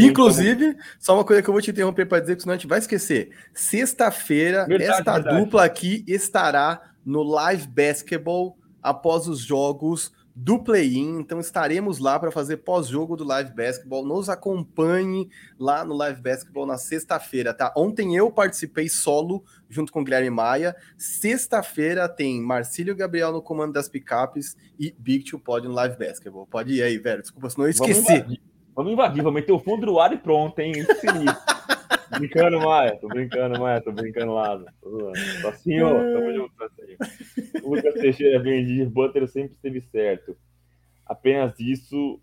Inclusive, estamos... só uma coisa que eu vou te interromper para dizer, que senão a gente vai esquecer. Sexta-feira, esta verdade. dupla aqui estará no Live Basketball após os jogos do play-in, então estaremos lá para fazer pós-jogo do Live Basketball. Nos acompanhe lá no Live Basketball na sexta-feira, tá? Ontem eu participei solo junto com o Guilherme Maia. Sexta-feira tem Marcílio Gabriel no comando das picapes e Big Two Pod no Live Basketball. Pode ir aí, velho. Desculpa, senão eu esqueci. Vamos invadir, vamos, meter o fundo do ar e pronto, hein? brincando, Maia. Tô brincando, Maia. Tô brincando lá. Tô assim, ó. Tamo junto, assim. O Lucas Teixeira vem de Butter sempre esteve certo. Apenas isso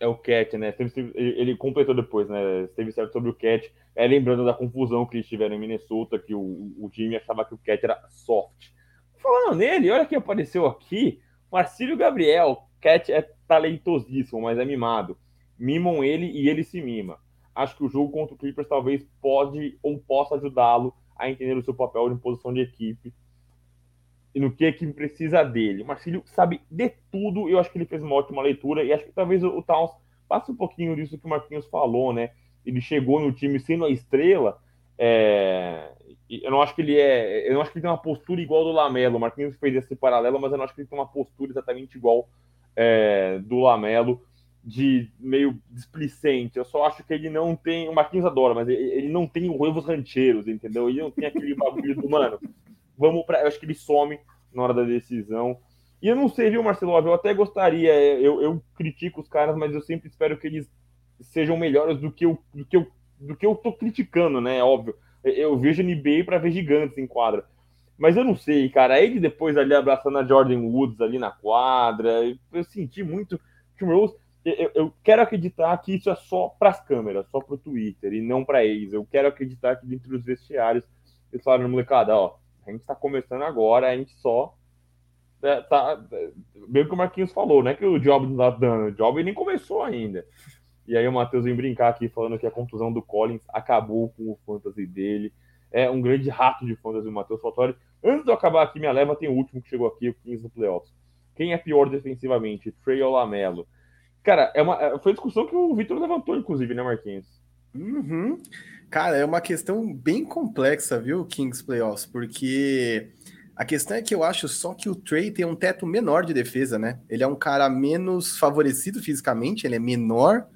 é o Cat, né? Ele completou depois, né? Esteve certo sobre o Cat. É, lembrando da confusão que eles tiveram em Minnesota, que o, o time achava que o Cat era soft. Falando nele, olha quem apareceu aqui. Marcílio Gabriel. Cat é talentosíssimo, mas é mimado. Mimam ele e ele se mima acho que o jogo contra o Clippers talvez pode ou possa ajudá-lo a entender o seu papel em posição de equipe e no que a equipe precisa dele. O Marcílio sabe de tudo, eu acho que ele fez uma ótima leitura e acho que talvez o, Towns passe um pouquinho disso que o Marquinhos falou, né? Ele chegou no time sendo a estrela, é... eu não acho que ele é, eu não acho que ele tem uma postura igual do Lamelo. O Marquinhos fez esse paralelo, mas eu não acho que ele tem uma postura exatamente igual é, do Lamelo de meio displicente. Eu só acho que ele não tem. O Marquinhos adora, mas ele não tem huevos rancheiros, entendeu? Ele não tem aquele bagulho do, mano, vamos para. Eu acho que ele some na hora da decisão. E eu não sei, viu, Marcelo? Eu até gostaria. Eu, eu critico os caras, mas eu sempre espero que eles sejam melhores do que eu, do que eu, do que eu tô criticando, né? Óbvio. Eu vejo NBA para ver gigantes em quadra. Mas eu não sei, cara. Ele depois ali abraçando a Jordan Woods ali na quadra, eu senti muito. Tim Rose eu, eu, quero acreditar que isso é só para as câmeras, só para o Twitter e não para eles. Eu quero acreditar que dentro dos vestiários eles falaram, molecada, ó, a gente está começando agora, a gente só é, tá, bem que o Marquinhos falou, né? Que o Job não tá dando, o Job nem começou ainda. E aí o Matheus vem brincar aqui falando que a contusão do Collins acabou com o fantasy dele. É um grande rato de fantasy o Matheus Fatori. Antes de eu acabar aqui minha leva, tem o último que chegou aqui, o 15 do playoffs. Quem é pior defensivamente, Trey ou Lamelo? Cara, é uma, é, foi discussão que o Vitor levantou, inclusive, né, Marquinhos? Uhum. Cara, é uma questão bem complexa, viu, Kings Playoffs, porque a questão é que eu acho só que o Trey tem um teto menor de defesa, né? Ele é um cara menos favorecido fisicamente, ele é menor,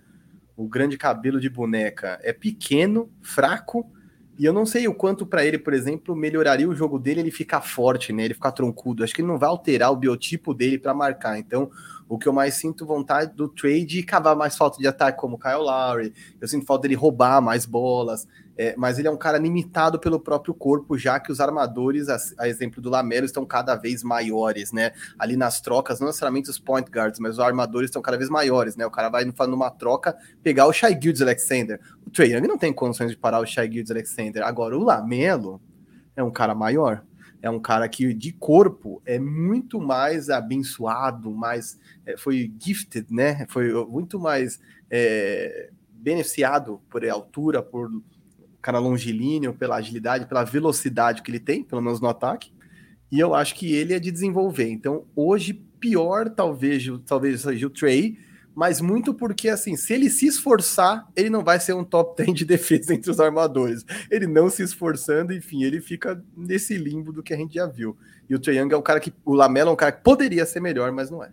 o grande cabelo de boneca é pequeno, fraco, E eu não sei o quanto para ele, por exemplo, melhoraria o jogo dele ele ficar forte, né? Ele ficar troncudo. Acho que ele não vai alterar o biotipo dele para marcar. Então, o que eu mais sinto vontade do trade é cavar mais falta de ataque, como o Kyle Lowry. Eu sinto falta dele roubar mais bolas. É, mas ele é um cara limitado pelo próprio corpo, já que os armadores, a, a, exemplo do Lamelo, estão cada vez maiores, né? Ali nas trocas, não necessariamente os point guards, mas os armadores estão cada vez maiores, né? O cara vai numa troca pegar o Shai Gildes Alexander. O Trae Young não tem condições de parar o Shai Gildes Alexander. Agora, o Lamelo é um cara maior. É um cara que de corpo é muito mais abençoado, mais é, foi gifted, né? Foi muito mais é, beneficiado por altura, por cara longilíneo, pela agilidade, pela velocidade que ele tem, pelo menos no ataque. E eu acho que ele é de desenvolver. Então, hoje, pior talvez, talvez seja o Trey, mas muito porque, assim, se ele se esforçar, ele não vai ser um top 10 de defesa entre os armadores. Ele não se esforçando, enfim, ele fica nesse limbo do que a gente já viu. E o Trae Young é um cara que. O Lamelo é um cara que poderia ser melhor, mas não é.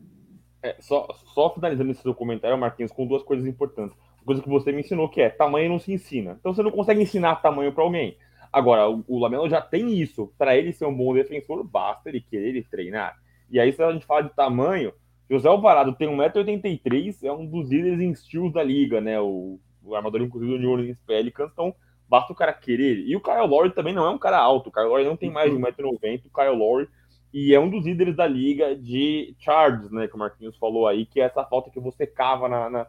é só, só finalizando esse seu comentário, Marquinhos, com duas coisas importantes coisa que você me ensinou, que é tamanho não se ensina. Então você não consegue ensinar tamanho para alguém. Agora, o, Lamelo já tem isso. Para ele ser um bom defensor, basta ele querer ele treinar. E aí, se a gente fala de tamanho, José Alvarado tem 1,83m, é um dos líderes em steals da liga, né? O, o armador, inclusive, do New Orleans Pelicans. Então, basta o cara querer. E o Kyle Lowry também não é um cara alto. O Kyle Lowry não tem mais de 1,90m. O Kyle Lowry e é um dos líderes da liga de charges, né? Que o Marquinhos falou aí, que é essa falta que você cava na, na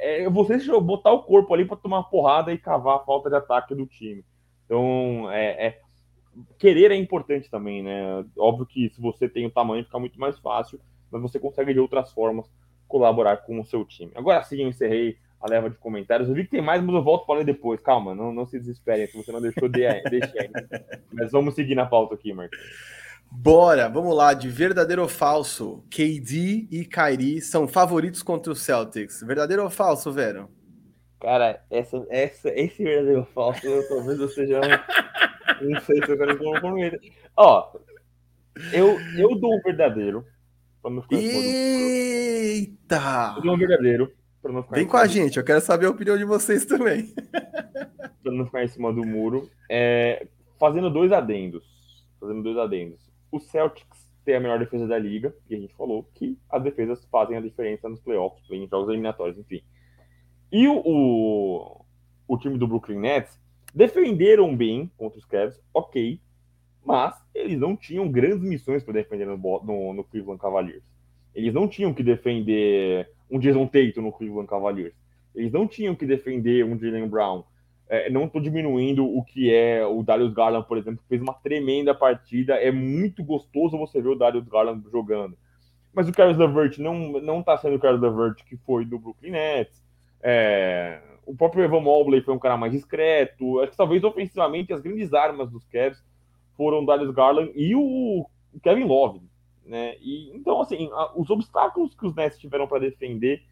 é, é você botar o corpo ali para tomar porrada e cavar a falta de ataque do time. Então, é, é, querer é importante também, né? Óbvio que se você tem o tamanho fica muito mais fácil, mas você consegue de outras formas colaborar com o seu time. Agora sim, eu encerrei a leva de comentários. Eu vi que tem mais, mas eu volto para depois. Calma, não, não se desesperem, se você não deixou, deixe aí. Mas vamos seguir na pauta aqui, Marcos. Bora, vamos lá, de verdadeiro ou falso. KD e Kyrie são favoritos contra o Celtics. Verdadeiro ou falso, Vero? Cara, essa, essa, esse verdadeiro ou falso, eu, talvez eu seja não sei se eu quero comprometer. Ó, eu, eu dou um verdadeiro. Pra não ficar Eita! Eu dou um verdadeiro. Pra não ficar Vem com a gente, eu quero saber a opinião de vocês também. pra não ficar em cima do muro. É, fazendo dois adendos. Fazendo dois adendos o Celtics tem a melhor defesa da liga, e a gente falou que as defesas fazem a diferença nos playoffs, em jogos eliminatórios, enfim. E o, o, o, time do Brooklyn Nets defenderam bem contra os Cavs, ok, mas eles não tinham grandes missões para defender no, no, no, Cleveland Cavaliers. Eles não tinham que defender um Jason Tatum no Cleveland Cavaliers. Eles não tinham que defender um Jalen Brown é, não estou diminuindo o que é o Darius Garland, por exemplo, que fez uma tremenda partida. É muito gostoso você ver o Darius Garland jogando. Mas o Carlos Levert não não está sendo o Carlos Levert que foi do Brooklyn Nets. É, o próprio Evan Mobley foi um cara mais discreto. Acho que talvez ofensivamente as grandes armas dos Cavs foram o Darius Garland e o Kevin Love. Né? E, então, assim, a, os obstáculos que os Nets tiveram para defender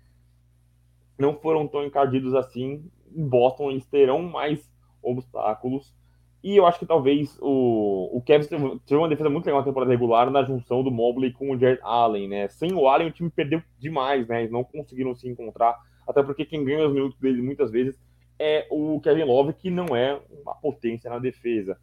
não foram tão encardidos assim em Boston eles terão mais obstáculos. E eu acho que talvez o, o Cavs teve uma defesa muito legal na temporada regular na junção do Mobley com o Jared Allen, né? Sem o Allen, o time perdeu demais, né? Eles não conseguiram se encontrar, até porque quem ganha os minutos dele muitas vezes é o Kevin Love, que não é uma potência na defesa.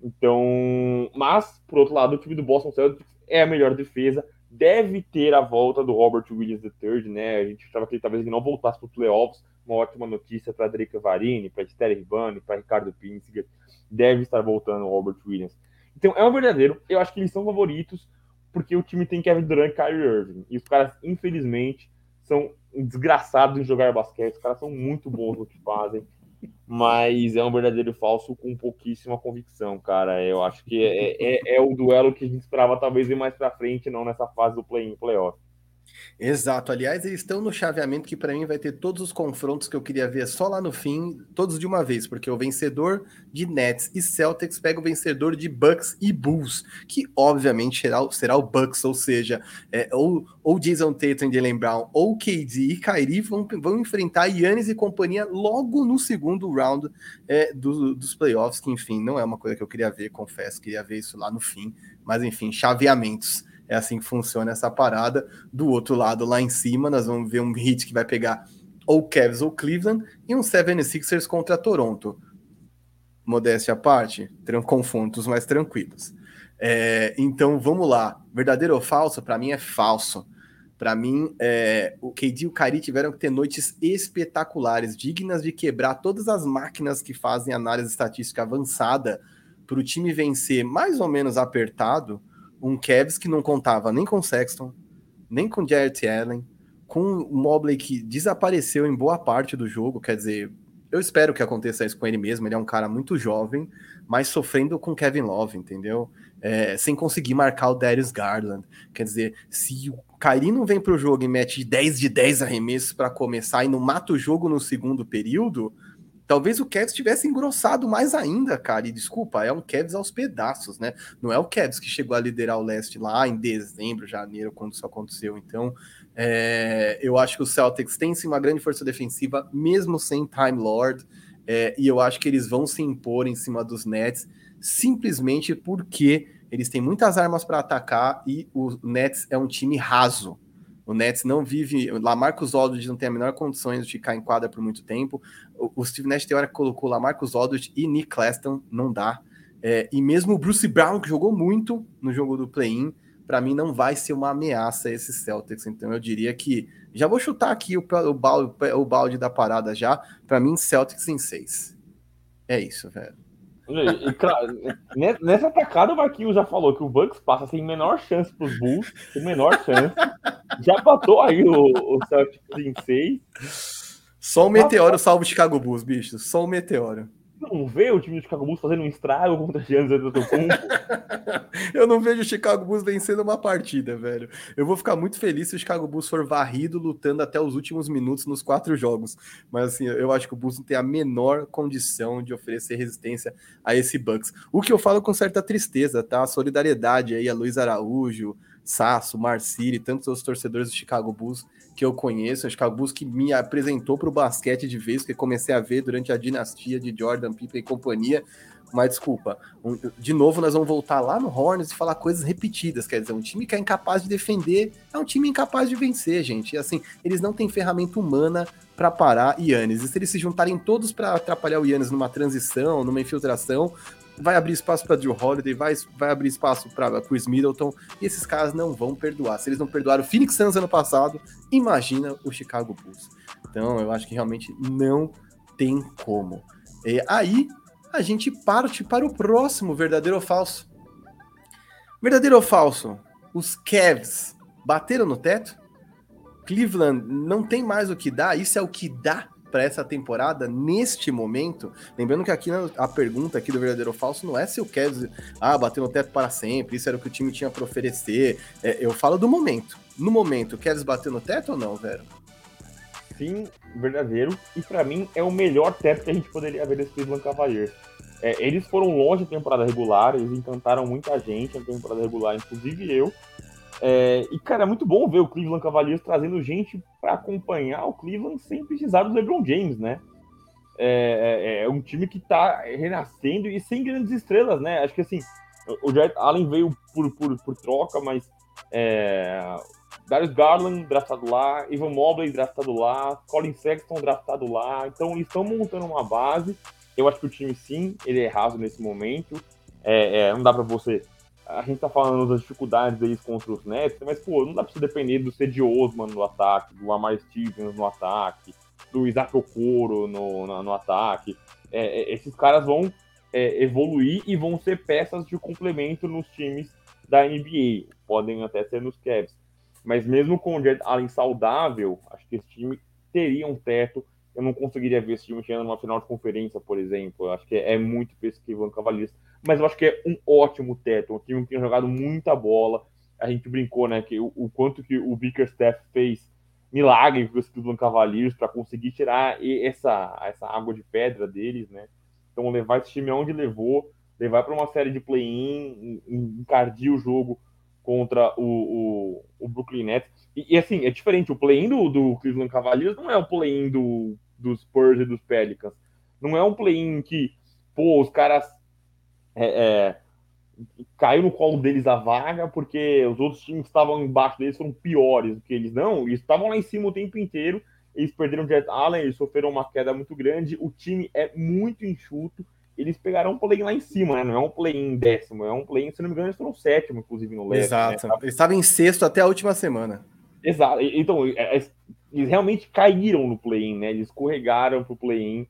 Então, mas, por outro lado, o time do Boston Celtics é a melhor defesa, deve ter a volta do Robert Williams III, né? A gente estava que talvez ele não voltasse para os playoffs, uma ótima notícia para Drake Varini, para Esther Ribani, para Ricardo Pinsiger. Deve estar voltando o Robert Williams. Então é um verdadeiro. Eu acho que eles são favoritos porque o time tem Kevin Durant e Kyrie Irving. E os caras, infelizmente, são desgraçados em jogar basquete. Os caras são muito bons no que fazem. Mas é um verdadeiro falso com pouquíssima convicção, cara. Eu acho que é, é, é o duelo que a gente esperava talvez ir mais para frente, não nessa fase do play-in playoff. Exato. Aliás, eles estão no chaveamento que para mim vai ter todos os confrontos que eu queria ver só lá no fim, todos de uma vez, porque o vencedor de Nets e Celtics pega o vencedor de Bucks e Bulls, que obviamente será, será o Bucks, ou seja, é, ou, ou Jason Tatum e Jalen Brown, ou KD e Kyrie vão, vão enfrentar Yannis e companhia logo no segundo round é, do, dos playoffs, que enfim, não é uma coisa que eu queria ver, confesso, queria ver isso lá no fim, mas enfim, chaveamentos. É assim que funciona essa parada. Do outro lado, lá em cima, nós vamos ver um hit que vai pegar ou Cavs ou Cleveland e um 76ers contra Toronto. modéstia à parte, confrontos mais tranquilos. É, então vamos lá. Verdadeiro ou falso? Para mim é falso. Para mim, é, o KD e o Kyrie tiveram que ter noites espetaculares, dignas de quebrar todas as máquinas que fazem análise estatística avançada para o time vencer mais ou menos apertado um Cavs que não contava nem com Sexton, nem com Jarrett Allen, com o Mobley que desapareceu em boa parte do jogo, quer dizer, eu espero que aconteça isso com ele mesmo, ele é um cara muito jovem, mas sofrendo com Kevin Love, entendeu? É, sem conseguir marcar o Darius Garland. Quer dizer, se o Kyrie não vem para o jogo e mete 10 de 10 arremessos para começar e não mata o jogo no segundo período, talvez o Cavs tivesse engrossado mais ainda, cara. E desculpa, é um Cavs aos pedaços, né? Não é o Cavs que chegou a liderar o leste lá em dezembro, janeiro, quando isso aconteceu. Então, é, eu acho que o Celtics tem sim uma grande força defensiva, mesmo sem Time Lord. É, e eu acho que eles vão se impor em cima dos Nets simplesmente porque eles têm muitas armas para atacar e o Nets é um time raso. O Nets não vive. Lamarcus Aldridge não tem a menor condições de ficar em quadra por muito tempo. O, Steve Nash tem hora que colocou Lamarcus Aldridge e Nick Claston, não dá. É, e mesmo o Bruce Brown, que jogou muito no jogo do play-in, para mim não vai ser uma ameaça esse Celtics. Então eu diria que já vou chutar aqui o, o, balde, o balde da parada já. Para mim, Celtics em seis. É isso, velho. E, claro, nessa atacada o Marquinhos já falou que o Bucks passa sem menor chance para os Bulls, sem menor chance. Já botou aí o, o Celtics em seis. Só o meteoro salva o Chicago Bulls, bicho. Só o meteoro não vê o time do Chicago Bulls fazendo um estrago contra Giannis Antetokounmpo? eu não vejo o Chicago Bulls vencendo uma partida, velho. Eu vou ficar muito feliz se o Chicago Bulls for varrido lutando até os últimos minutos nos quatro jogos. Mas assim, eu acho que o Bulls não tem a menor condição de oferecer resistência a esse Bucks. O que eu falo com certa tristeza, tá? A solidariedade aí a Luiz Araújo, Sasso, Marciri e tantos outros torcedores do Chicago Bulls que eu conheço, o Chicago Bulls que me apresentou para o basquete de vez, que comecei a ver durante a dinastia de Jordan, Pippen e companhia. Mas desculpa, um, de novo nós vamos voltar lá no Hornets e falar coisas repetidas. Quer dizer, um time que é incapaz de defender é um time incapaz de vencer, gente. E assim, eles não têm ferramenta humana para parar Yannis. E se eles se juntarem todos para atrapalhar o Yannis numa transição, numa infiltração, vai abrir espaço para Drew Holiday, vai, vai abrir espaço para Chris Middleton, e esses caras não vão perdoar. Se eles não perdoaram o Phoenix Suns ano passado, imagina o Chicago Bulls. Então, eu acho que realmente não tem como. E aí, a gente parte para o próximo verdadeiro ou falso. Verdadeiro ou falso? Os Cavs bateram no teto? Cleveland não tem mais o que dar, isso é o que dá para essa temporada neste momento. Lembrando que aqui a pergunta aqui do verdadeiro ou falso não é se o Cavs ah, bateu no teto para sempre, isso era o que o time tinha para oferecer. É, eu falo do momento. No momento, o Cavs bateu no teto ou não, velho? Sim, verdadeiro. E para mim é o melhor teto que a gente poderia ver desse Cleveland Cavaliers. É, eles foram longe da temporada regular, eles encantaram muita gente na temporada regular, inclusive eu. É, e, cara, é muito bom ver o Cleveland Cavaliers trazendo gente para acompanhar o Cleveland sem precisar do LeBron James, né? É, é, é um time que tá renascendo e sem grandes estrelas, né? Acho que assim, o Jared Allen veio por, por, por troca, mas é, Darius Garland draftado lá, Ivan Mobley draftado lá, Colin Sexton draftado lá. Então eles estão montando uma base. Eu acho que o time sim, ele é raso nesse momento. É, é, não dá para você a gente tá falando das dificuldades deles contra os Nets, mas, pô, não dá pra você depender do Cedi Osman no ataque, do Lamar Stevens no ataque, do Isaac Okoro no, no, no ataque. É, é, esses caras vão é, evoluir e vão ser peças de complemento nos times da NBA. Podem até ser nos Cavs. Mas mesmo com o Jared Allen saudável, acho que esse time teria um teto. Eu não conseguiria ver esse time chegando numa final de conferência, por exemplo. Eu acho que é, muito pesquisa cavalista mas eu acho que é um ótimo teto, um time que tem jogado muita bola. A gente brincou, né, que o, o quanto que o Bickerstaff fez milagre com os Cleveland Cavaliers para conseguir tirar essa, essa água de pedra deles, né? Então levar esse time aonde levou, levar para uma série de play-in, encardir o jogo contra o, o, o Brooklyn Nets. E, e, assim, é diferente, o play-in do, do Cleveland Cavaliers não é o play-in do, dos Spurs e dos Pelicans. Não é um play-in que, pô, os caras é, é, caiu no colo deles a vaga, porque os outros times que estavam embaixo deles foram piores do que eles. Não, eles estavam lá em cima o tempo inteiro, eles perderam o Jet Allen, eles sofreram uma queda muito grande, o time é muito enxuto, eles pegaram um play lá em cima, né? Não é um play em décimo, é um play, se não me engano, eles foram sétimo, inclusive, no leste. Né? Exato. Né? Eles estavam em sexto até a última semana. Exato. Então, é, é, eles realmente caíram no play-in, né? Eles escorregaram pro play-in.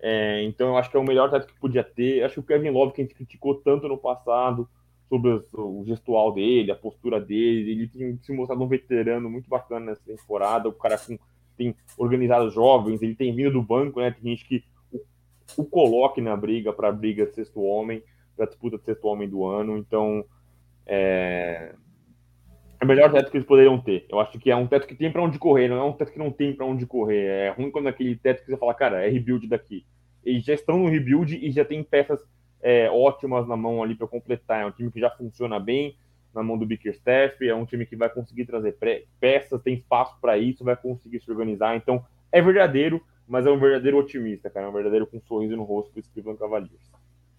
É, então, eu acho que é o melhor teto que podia ter. Acho que o Kevin Love, que a gente criticou tanto no passado, sobre o gestual dele, a postura dele, ele tem se mostrado um veterano muito bacana nessa temporada. O cara com, tem organizado jovens, ele tem vindo do banco, né? Tem gente que o coloque na briga para a briga de sexto homem, para a disputa de sexto homem do ano. Então, é... é o melhor teto que eles poderiam ter. Eu acho que é um teto que tem para onde correr, não é um teto que não tem para onde correr. É ruim quando aquele teto que você fala, cara, é rebuild daqui. Eles já estão no rebuild e já tem peças é, ótimas na mão ali para completar. É um time que já funciona bem na mão do Bickerstaff, é um time que vai conseguir trazer peças, tem espaço para isso, vai conseguir se organizar. Então, é verdadeiro mas é um verdadeiro otimista, cara, é um verdadeiro com um sorriso no rosto do Cleveland Cavaliers.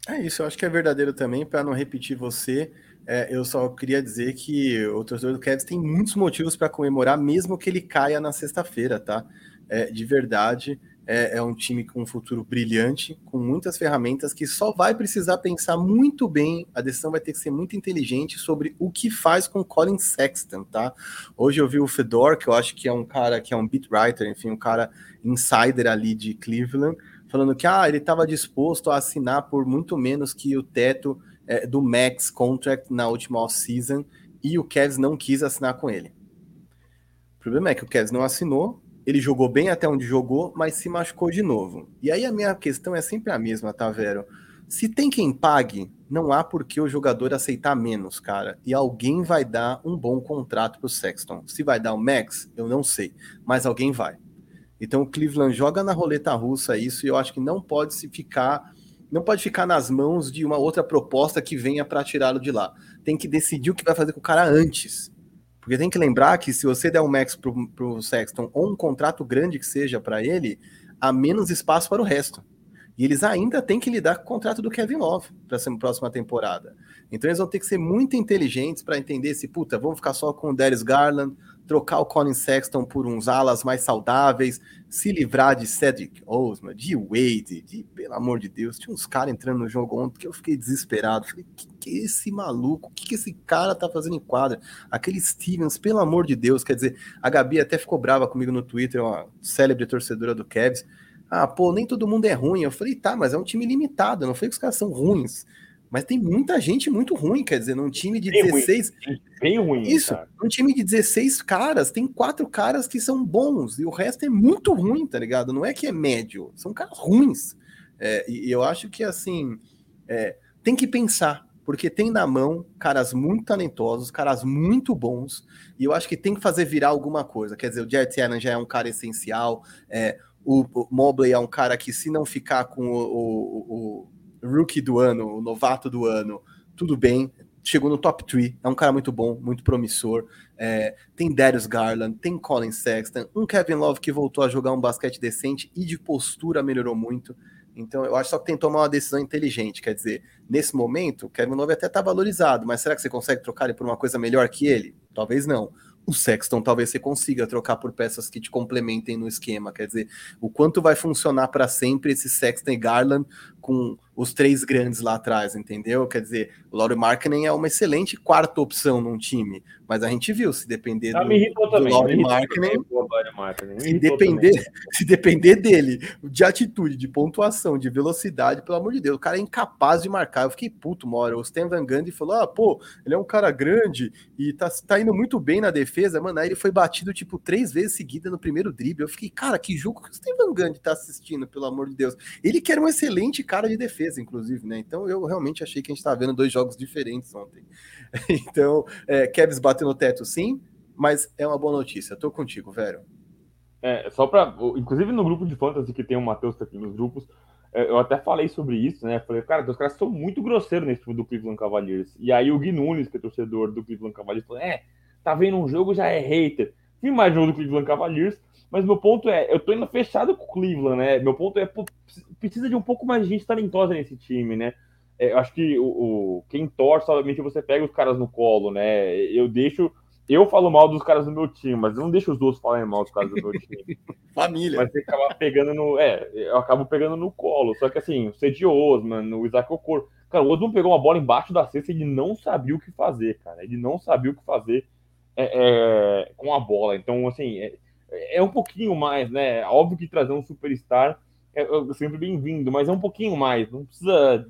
É isso, eu acho que é verdadeiro também, para não repetir você, é, eu só queria dizer que o torcedor do Cavs tem muitos motivos para comemorar, mesmo que ele caia na sexta-feira, tá? É, de verdade, é, é, um time com um futuro brilhante, com muitas ferramentas, que só vai precisar pensar muito bem, a decisão vai ter que ser muito inteligente sobre o que faz com Colin Sexton, tá? Hoje eu vi o Fedor, que eu acho que é um cara que é um beat writer, enfim, um cara insider ali de Cleveland, falando que ah, ele estava disposto a assinar por muito menos que o teto é, do max contract na última off-season e o Cavs não quis assinar com ele. O problema é que o Cavs não assinou, ele jogou bem até onde jogou, mas se machucou de novo. E aí a minha questão é sempre a mesma, tá, Vero? Se tem quem pague, não há por que o jogador aceitar menos, cara. E alguém vai dar um bom contrato pro Sexton. Se vai dar o Max, eu não sei, mas alguém vai. Então o Cleveland joga na roleta russa isso e eu acho que não pode se ficar, não pode ficar nas mãos de uma outra proposta que venha para tirá-lo de lá. Tem que decidir o que vai fazer com o cara antes. Porque tem que lembrar que se você der um max pro, pro Sexton ou um contrato grande que seja para ele, há menos espaço para o resto. E eles ainda têm que lidar com o contrato do Kevin Love para a próxima temporada. Então eles vão ter que ser muito inteligentes para entender se, puta, vamos ficar só com o Darius Garland, trocar o Colin Sexton por uns alas mais saudáveis, se livrar de Cedric Osman, de Wade, de, pelo amor de Deus, tinha uns caras entrando no jogo ontem que eu fiquei desesperado. Falei, que que é esse maluco? Que, que esse cara tá fazendo em quadra? Aquele Stevens, pelo amor de Deus, quer dizer, a Gabi até ficou brava comigo no Twitter, uma célebre torcedora do Cavs. Ah, pô, nem todo mundo é ruim. Eu falei, tá, mas é um time limitado, não foi que os caras são ruins. Mas tem muita gente muito ruim, quer dizer, num time de bem 16. Ruim. Bem ruim. Isso, cara. num time de 16 caras, tem quatro caras que são bons, e o resto é muito ruim, tá ligado? Não é que é médio, são caras ruins. É, e, eu acho que, assim, é, tem que pensar, porque tem na mão caras muito talentosos, caras muito bons, e eu acho que tem que fazer virar alguma coisa. Quer dizer, o Jared Allen já é um cara essencial, é, o, o Mobley é um cara que, se não ficar com o, o rookie do ano, o novato do ano, tudo bem, chegou no top 3, é um cara muito bom, muito promissor. É, tem Darius Garland, tem Colin Sexton, um Kevin Love que voltou a jogar um basquete decente e de postura melhorou muito. Então eu acho só que tem que tomar uma decisão inteligente. Quer dizer, nesse momento, o Kevin Love até está valorizado, mas será que você consegue trocar ele por uma coisa melhor que ele? Talvez não o Sexton talvez você consiga trocar por peças que te complementem no esquema. Quer dizer, o quanto vai funcionar para sempre esse Sexton e Garland com os três grandes lá atrás, entendeu? Quer dizer, o Laurie Markkinen é uma excelente quarta opção num time, mas a gente viu, se depender ah, do, do Laurie Markkinen, se depender, se depender dele, de atitude, de pontuação, de velocidade, pelo amor de Deus, o cara é incapaz de marcar. Eu fiquei puto uma hora. O Stan Van Gundy falou: ah, pô, ele é um cara grande e tá, tá indo muito bem na defesa, mano. Aí ele foi batido, tipo, três vezes seguida no primeiro drible. Eu fiquei, cara, que jogo que o Stan Van Gundy tá assistindo, pelo amor de Deus. Ele que era um excelente cara cara de defesa, inclusive, né? Então eu realmente achei que a gente estava vendo dois jogos diferentes ontem. então, é, Kevs bateu no teto, sim, mas é uma boa notícia. Tô contigo, velho. É, só para, inclusive no grupo de fantasy que tem o Matheus aqui nos grupos, é, eu até falei sobre isso, né? Falei, cara, os caras são muito grosseiros nesse time do Cleveland Cavaliers. E aí o Gui Nunes, que é torcedor do Cleveland Cavaliers, falou: é, tá vendo um jogo, já é hater. Vi mais jogo do Cleveland Cavaliers, mas meu ponto é, eu tô indo fechado com o Cleveland, né? Meu ponto é, pô, precisa de um pouco mais de gente talentosa nesse time, né? É, eu acho que o, o, quem torce, obviamente, você pega os caras no colo, né? Eu deixo eu falo mal dos caras do meu time, mas eu não deixo os outros falarem mal dos caras do meu time. Família. Mas você acaba pegando no. É, eu acabo pegando no colo. Só que assim, o Cedi Osman, o Isaac Okoro. Cara, o Osman pegou uma bola embaixo da cesta e ele não sabia o que fazer, cara. Ele não sabia o que fazer é, é, com a bola. Então, assim, é, um pouquinho mais, né? Óbvio que trazer um superstar é, é sempre bem-vindo, mas é um pouquinho mais. Não precisa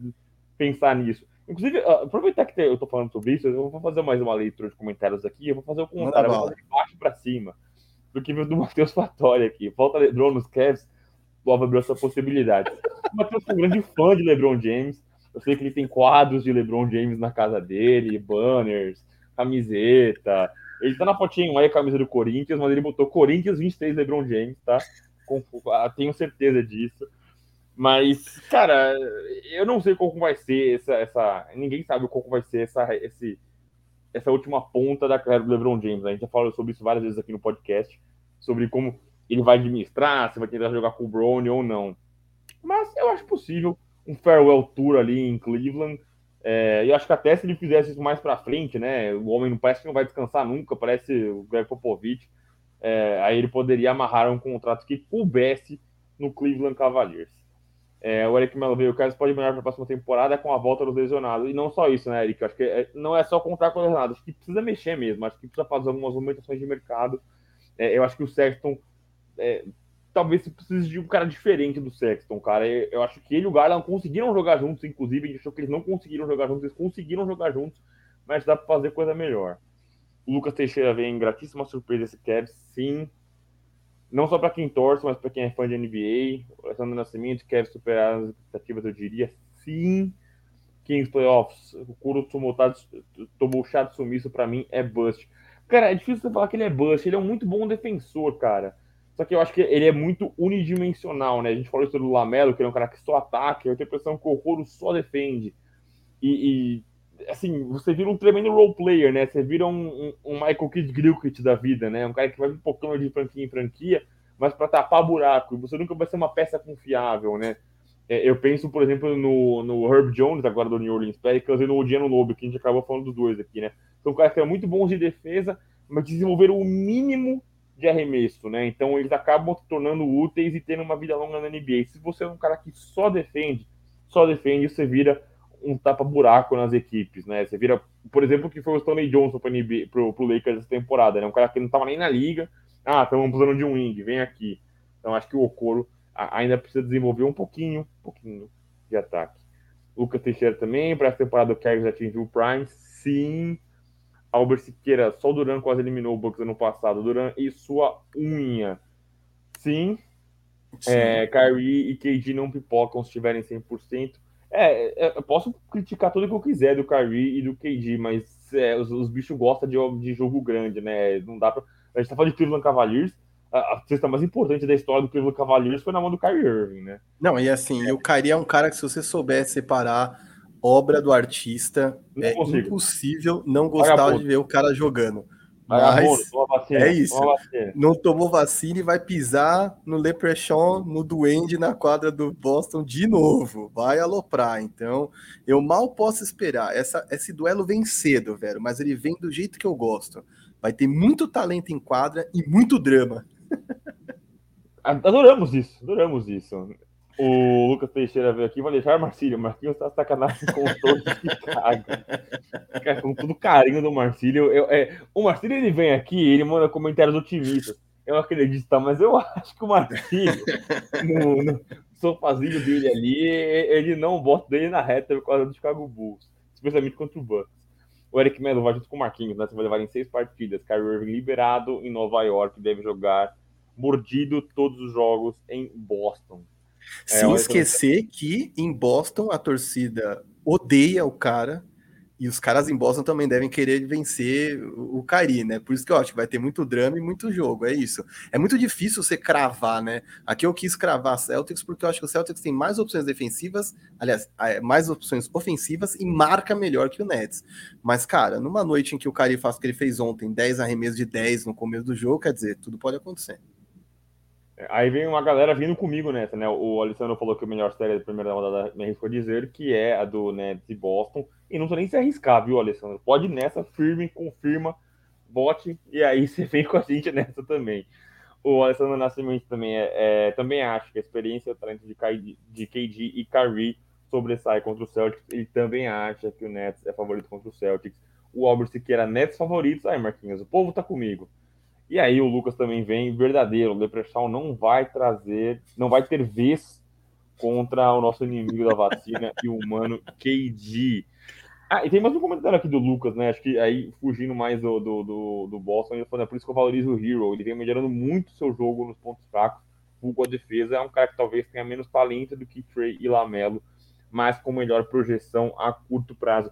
pensar nisso. Inclusive, aproveitar que eu tô falando sobre isso, eu vou fazer mais uma leitura de comentários aqui. Eu vou fazer o comentário, eu vou fazer de baixo para cima. Do que do Matheus Fatori aqui. Falta LeBron nos Cavs, Bob abriu essa possibilidade. O Matheus é um grande fã de LeBron James. Eu sei que ele tem quadros de LeBron James na casa dele, banners, camiseta. Ele tá na fotinho aí, a camisa do Corinthians, mas ele botou Corinthians 23 LeBron James, tá? Com, ah, tenho certeza disso. Mas, cara, eu não sei como vai ser essa. essa ninguém sabe como vai ser essa, esse, essa última ponta da carreira do LeBron James. Né? A gente já falou sobre isso várias vezes aqui no podcast, sobre como ele vai administrar, se vai tentar jogar com o Brownie ou não. Mas eu acho possível um farewell tour ali em Cleveland. É, eu acho que até se ele fizesse isso mais para frente, né? O homem não parece que não vai descansar nunca, parece o Greg Popovich. É, aí ele poderia amarrar um contrato que coubesse no Cleveland Cavaliers. É, o Eric Melo veio, o Carlos pode melhorar para a próxima temporada com a volta dos lesionados. E não só isso, né, Eric? Acho que é, não é só contar com os lesionados, acho que precisa mexer mesmo, acho que precisa fazer algumas movimentações de mercado. É, eu acho que o Sexton talvez precise de um cara diferente do Sexton, cara. Eu, acho que ele e o Garland conseguiram jogar juntos, inclusive, a gente achou que eles não conseguiram jogar juntos, eles conseguiram jogar juntos, mas dá para fazer coisa melhor. O Lucas Teixeira vem gratíssima surpresa esse Cavs, sim não só para quem torce, mas para quem é fã de NBA. O Alessandro Nascimento quer superar as expectativas, eu diria sim. Kings Playoffs, o Kuro tomou o chá de sumiço, para mim é bust. Cara, é difícil você falar que ele é bust, ele é um muito bom defensor, cara. Só que eu acho que ele é muito unidimensional, né? A gente falou isso do Lamelo, que ele é um cara que só ataca, eu tenho a impressão que o Kuro só defende. E, e, assim, você vira um tremendo role player, né? Você vira um, um, um Michael Kidd Gilchrist da vida, né? Um cara que vai pouquinho de franquia em franquia, mas para tapar buraco. E você nunca vai ser uma peça confiável, né? É, eu penso, por exemplo, no, no Herb Jones, agora do New Orleans Pelicans, e no Odiano Lobo, que a gente acabou falando dos dois aqui, né? São caras que são muito bons de defesa, mas desenvolveram o mínimo de arremesso, né? Então eles acabam se tornando úteis e tendo uma vida longa na NBA. Se você é um cara que só defende, só defende, você vira um tapa-buraco nas equipes, né? Você vira, por exemplo, que foi o Stanley Johnson para pro, pro Lakers essa temporada, né? Um cara que não estava nem na liga, ah, estamos precisando de um wing, vem aqui. Então acho que o Okoro ainda precisa desenvolver um pouquinho, um pouquinho de ataque. Lucas Teixeira também, para essa temporada o Kevin já atingiu o Prime, sim. Albert Siqueira, só o Duran quase eliminou o Bucks ano passado. Duran e sua unha. Sim. sim. É, Kyrie e KD não pipocam se estiverem 100%. É, é, eu posso criticar tudo que eu quiser do Kyrie e do KD, mas é, os, os, bichos gostam de, de jogo grande, né? Não dá pra a gente tá falando de Cleveland Cavaliers, a, cesta mais importante da história do Cleveland Cavaliers foi na mão do Kyrie Irving, né? Não, e assim, é. o Kyrie é um cara que se você souber separar obra do artista, não é consigo. impossível não gostar de ver o cara jogando. Mas vacina, é isso. Não tomou vacina e vai pisar no Leprechaun, no Duende, na quadra do Boston de novo. Vai aloprar. Então, eu mal posso esperar. Essa, esse duelo vem cedo, velho, mas ele vem do jeito que eu gosto. Vai ter muito talento em quadra e muito drama. Adoramos isso, adoramos isso. O Lucas Teixeira veio aqui, deixar Marcílio. Marquinhos tá sacanagem com todos de Chicago. com todo carinho do Marcílio. Eu, é, o Marcílio ele vem aqui ele manda comentários otimistas. Eu acredito, tá? Mas eu acho que o Marcílio, no, no sofazinho dele ali, ele não bota dele na reta por causa do Chicago Bulls, especialmente contra o Bucks. O Eric Melo vai junto com o Marquinhos, né? Você vai levar em seis partidas. Kyrie Irving liberado em Nova York, deve jogar mordido todos os jogos em Boston. Sem é, esquecer que em Boston a torcida odeia o cara e os caras em Boston também devem querer vencer o Cari, né? Por isso que eu acho que vai ter muito drama e muito jogo, é isso. É muito difícil você cravar, né? Aqui eu quis cravar Celtics porque eu acho que o Celtics tem mais opções defensivas, aliás, mais opções ofensivas e marca melhor que o Nets. Mas, cara, numa noite em que o Cari faz o que ele fez ontem, 10 arremessos de 10 no começo do jogo, quer dizer, tudo pode acontecer. Aí vem uma galera vindo comigo nessa, né? O Alessandro falou que a melhor série da primeira rodada me arriscou dizer que é a do Nets e Boston. E não tô nem se arriscar, viu, Alessandro? Pode nessa, firme, confirma. bote, e aí você vem com a gente nessa também. O Alessandro Nascimento também, é, é também acha que a experiência e o talento de, KD, de KD e Kyrie sobressai contra o Celtics. Ele também acha que o Nets é favorito contra o Celtics. O Albert Siqueira, Nets favoritos. Aí, Marquinhos, o povo tá comigo. E aí o Lucas também vem verdadeiro. O Leprechaun não vai trazer, não vai ter vez contra o nosso inimigo da vacina e o humano KD. Ah, e tem mais um comentário aqui do Lucas, né? Acho que aí, fugindo mais do, do, do, do Boston, ele falou, é por isso que eu valorizo o Hero. Ele vem melhorando muito seu jogo nos pontos fracos. Vulgo a defesa. É um cara que talvez tenha menos talento do que Trey e Lamelo, mas com melhor projeção a curto prazo.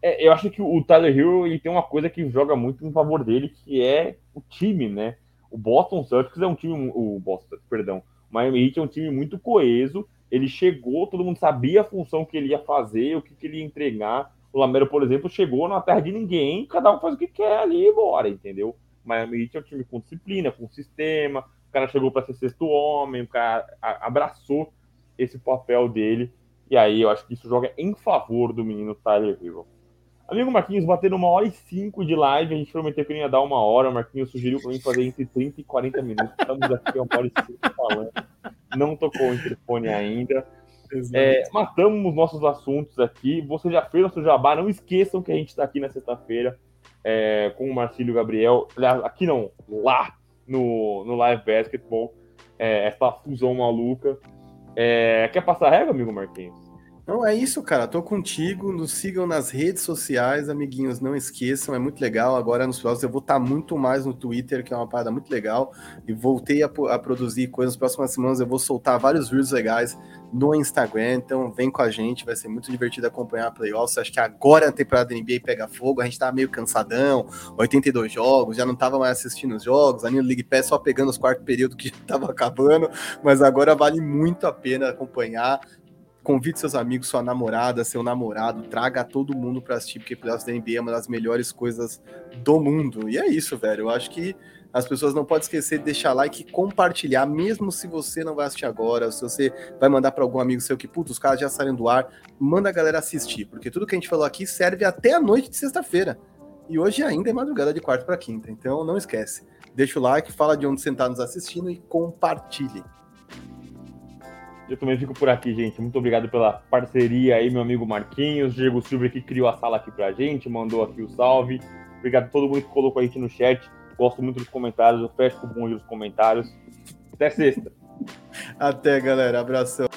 É, eu acho que o Tyler Hero ele tem uma coisa que joga muito em favor dele, que é o time, né? O Boston Celtics é um time, o Boston, perdão, o Miami Heat é um time muito coeso. Ele chegou, todo mundo sabia a função que ele ia fazer, o que, que ele ia entregar. O Lamero, por exemplo, chegou na terra de ninguém, cada um faz o que quer ali e bora, entendeu? O Miami Heat é um time com disciplina, com sistema. O cara chegou para ser sexto homem, o cara abraçou esse papel dele. E aí eu acho que isso joga em favor do menino Tyler Hero. Amigo Marquinhos, batendo uma hora e cinco de live, a gente prometeu que não ia dar uma hora, o Marquinhos sugeriu para mim fazer entre 30 e 40 minutos. Estamos aqui uma hora e cinco falando. Não tocou o interfone ainda. É, matamos os nossos assuntos aqui. Você já fez o seu jabá. Não esqueçam que a gente está aqui na sexta-feira é, com o Marcílio Gabriel. Aqui não, lá no, no Live Basketball. É, essa fusão maluca. É, quer passar régua, amigo Marquinhos? Não, é isso, cara. Tô contigo. Nos sigam nas redes sociais, amiguinhos. Não esqueçam, é muito legal. Agora nos próximos eu vou estar tá muito mais no Twitter, que é uma parada muito legal. E voltei a, a produzir coisas. Nas próximas semanas eu vou soltar vários vídeos legais no Instagram. Então vem com a gente, vai ser muito divertido acompanhar a playoffs. Acho que agora a temporada da NBA pega fogo. A gente tá meio cansadão, 82 jogos, já não tava mais assistindo os jogos. A minha League Pass só pegando os quartos período que já tava acabando. Mas agora vale muito a pena acompanhar convide seus amigos, sua namorada, seu namorado, traga todo mundo para assistir, porque playoffs da NBA é uma das melhores coisas do mundo. E é isso, velho. Eu acho que as pessoas não podem esquecer de deixar like e compartilhar, mesmo se você não vai assistir agora, se você vai mandar para algum amigo seu que, puta, os caras já saíram do ar, manda a galera assistir, porque tudo que a gente falou aqui serve até a noite de sexta-feira. E hoje ainda é madrugada de quarta para quinta, então não esquece. Deixa o like, fala de onde você está nos assistindo e compartilhe. Eu também fico por aqui, gente. Muito obrigado pela parceria aí, meu amigo Marquinhos, Diego Silva que criou a sala aqui pra gente, mandou aqui o salve. Obrigado a todo mundo que colocou a gente no chat. Gosto muito dos comentários, eu fecho com o bonde dos comentários. Até sexta. Até, galera. Abração.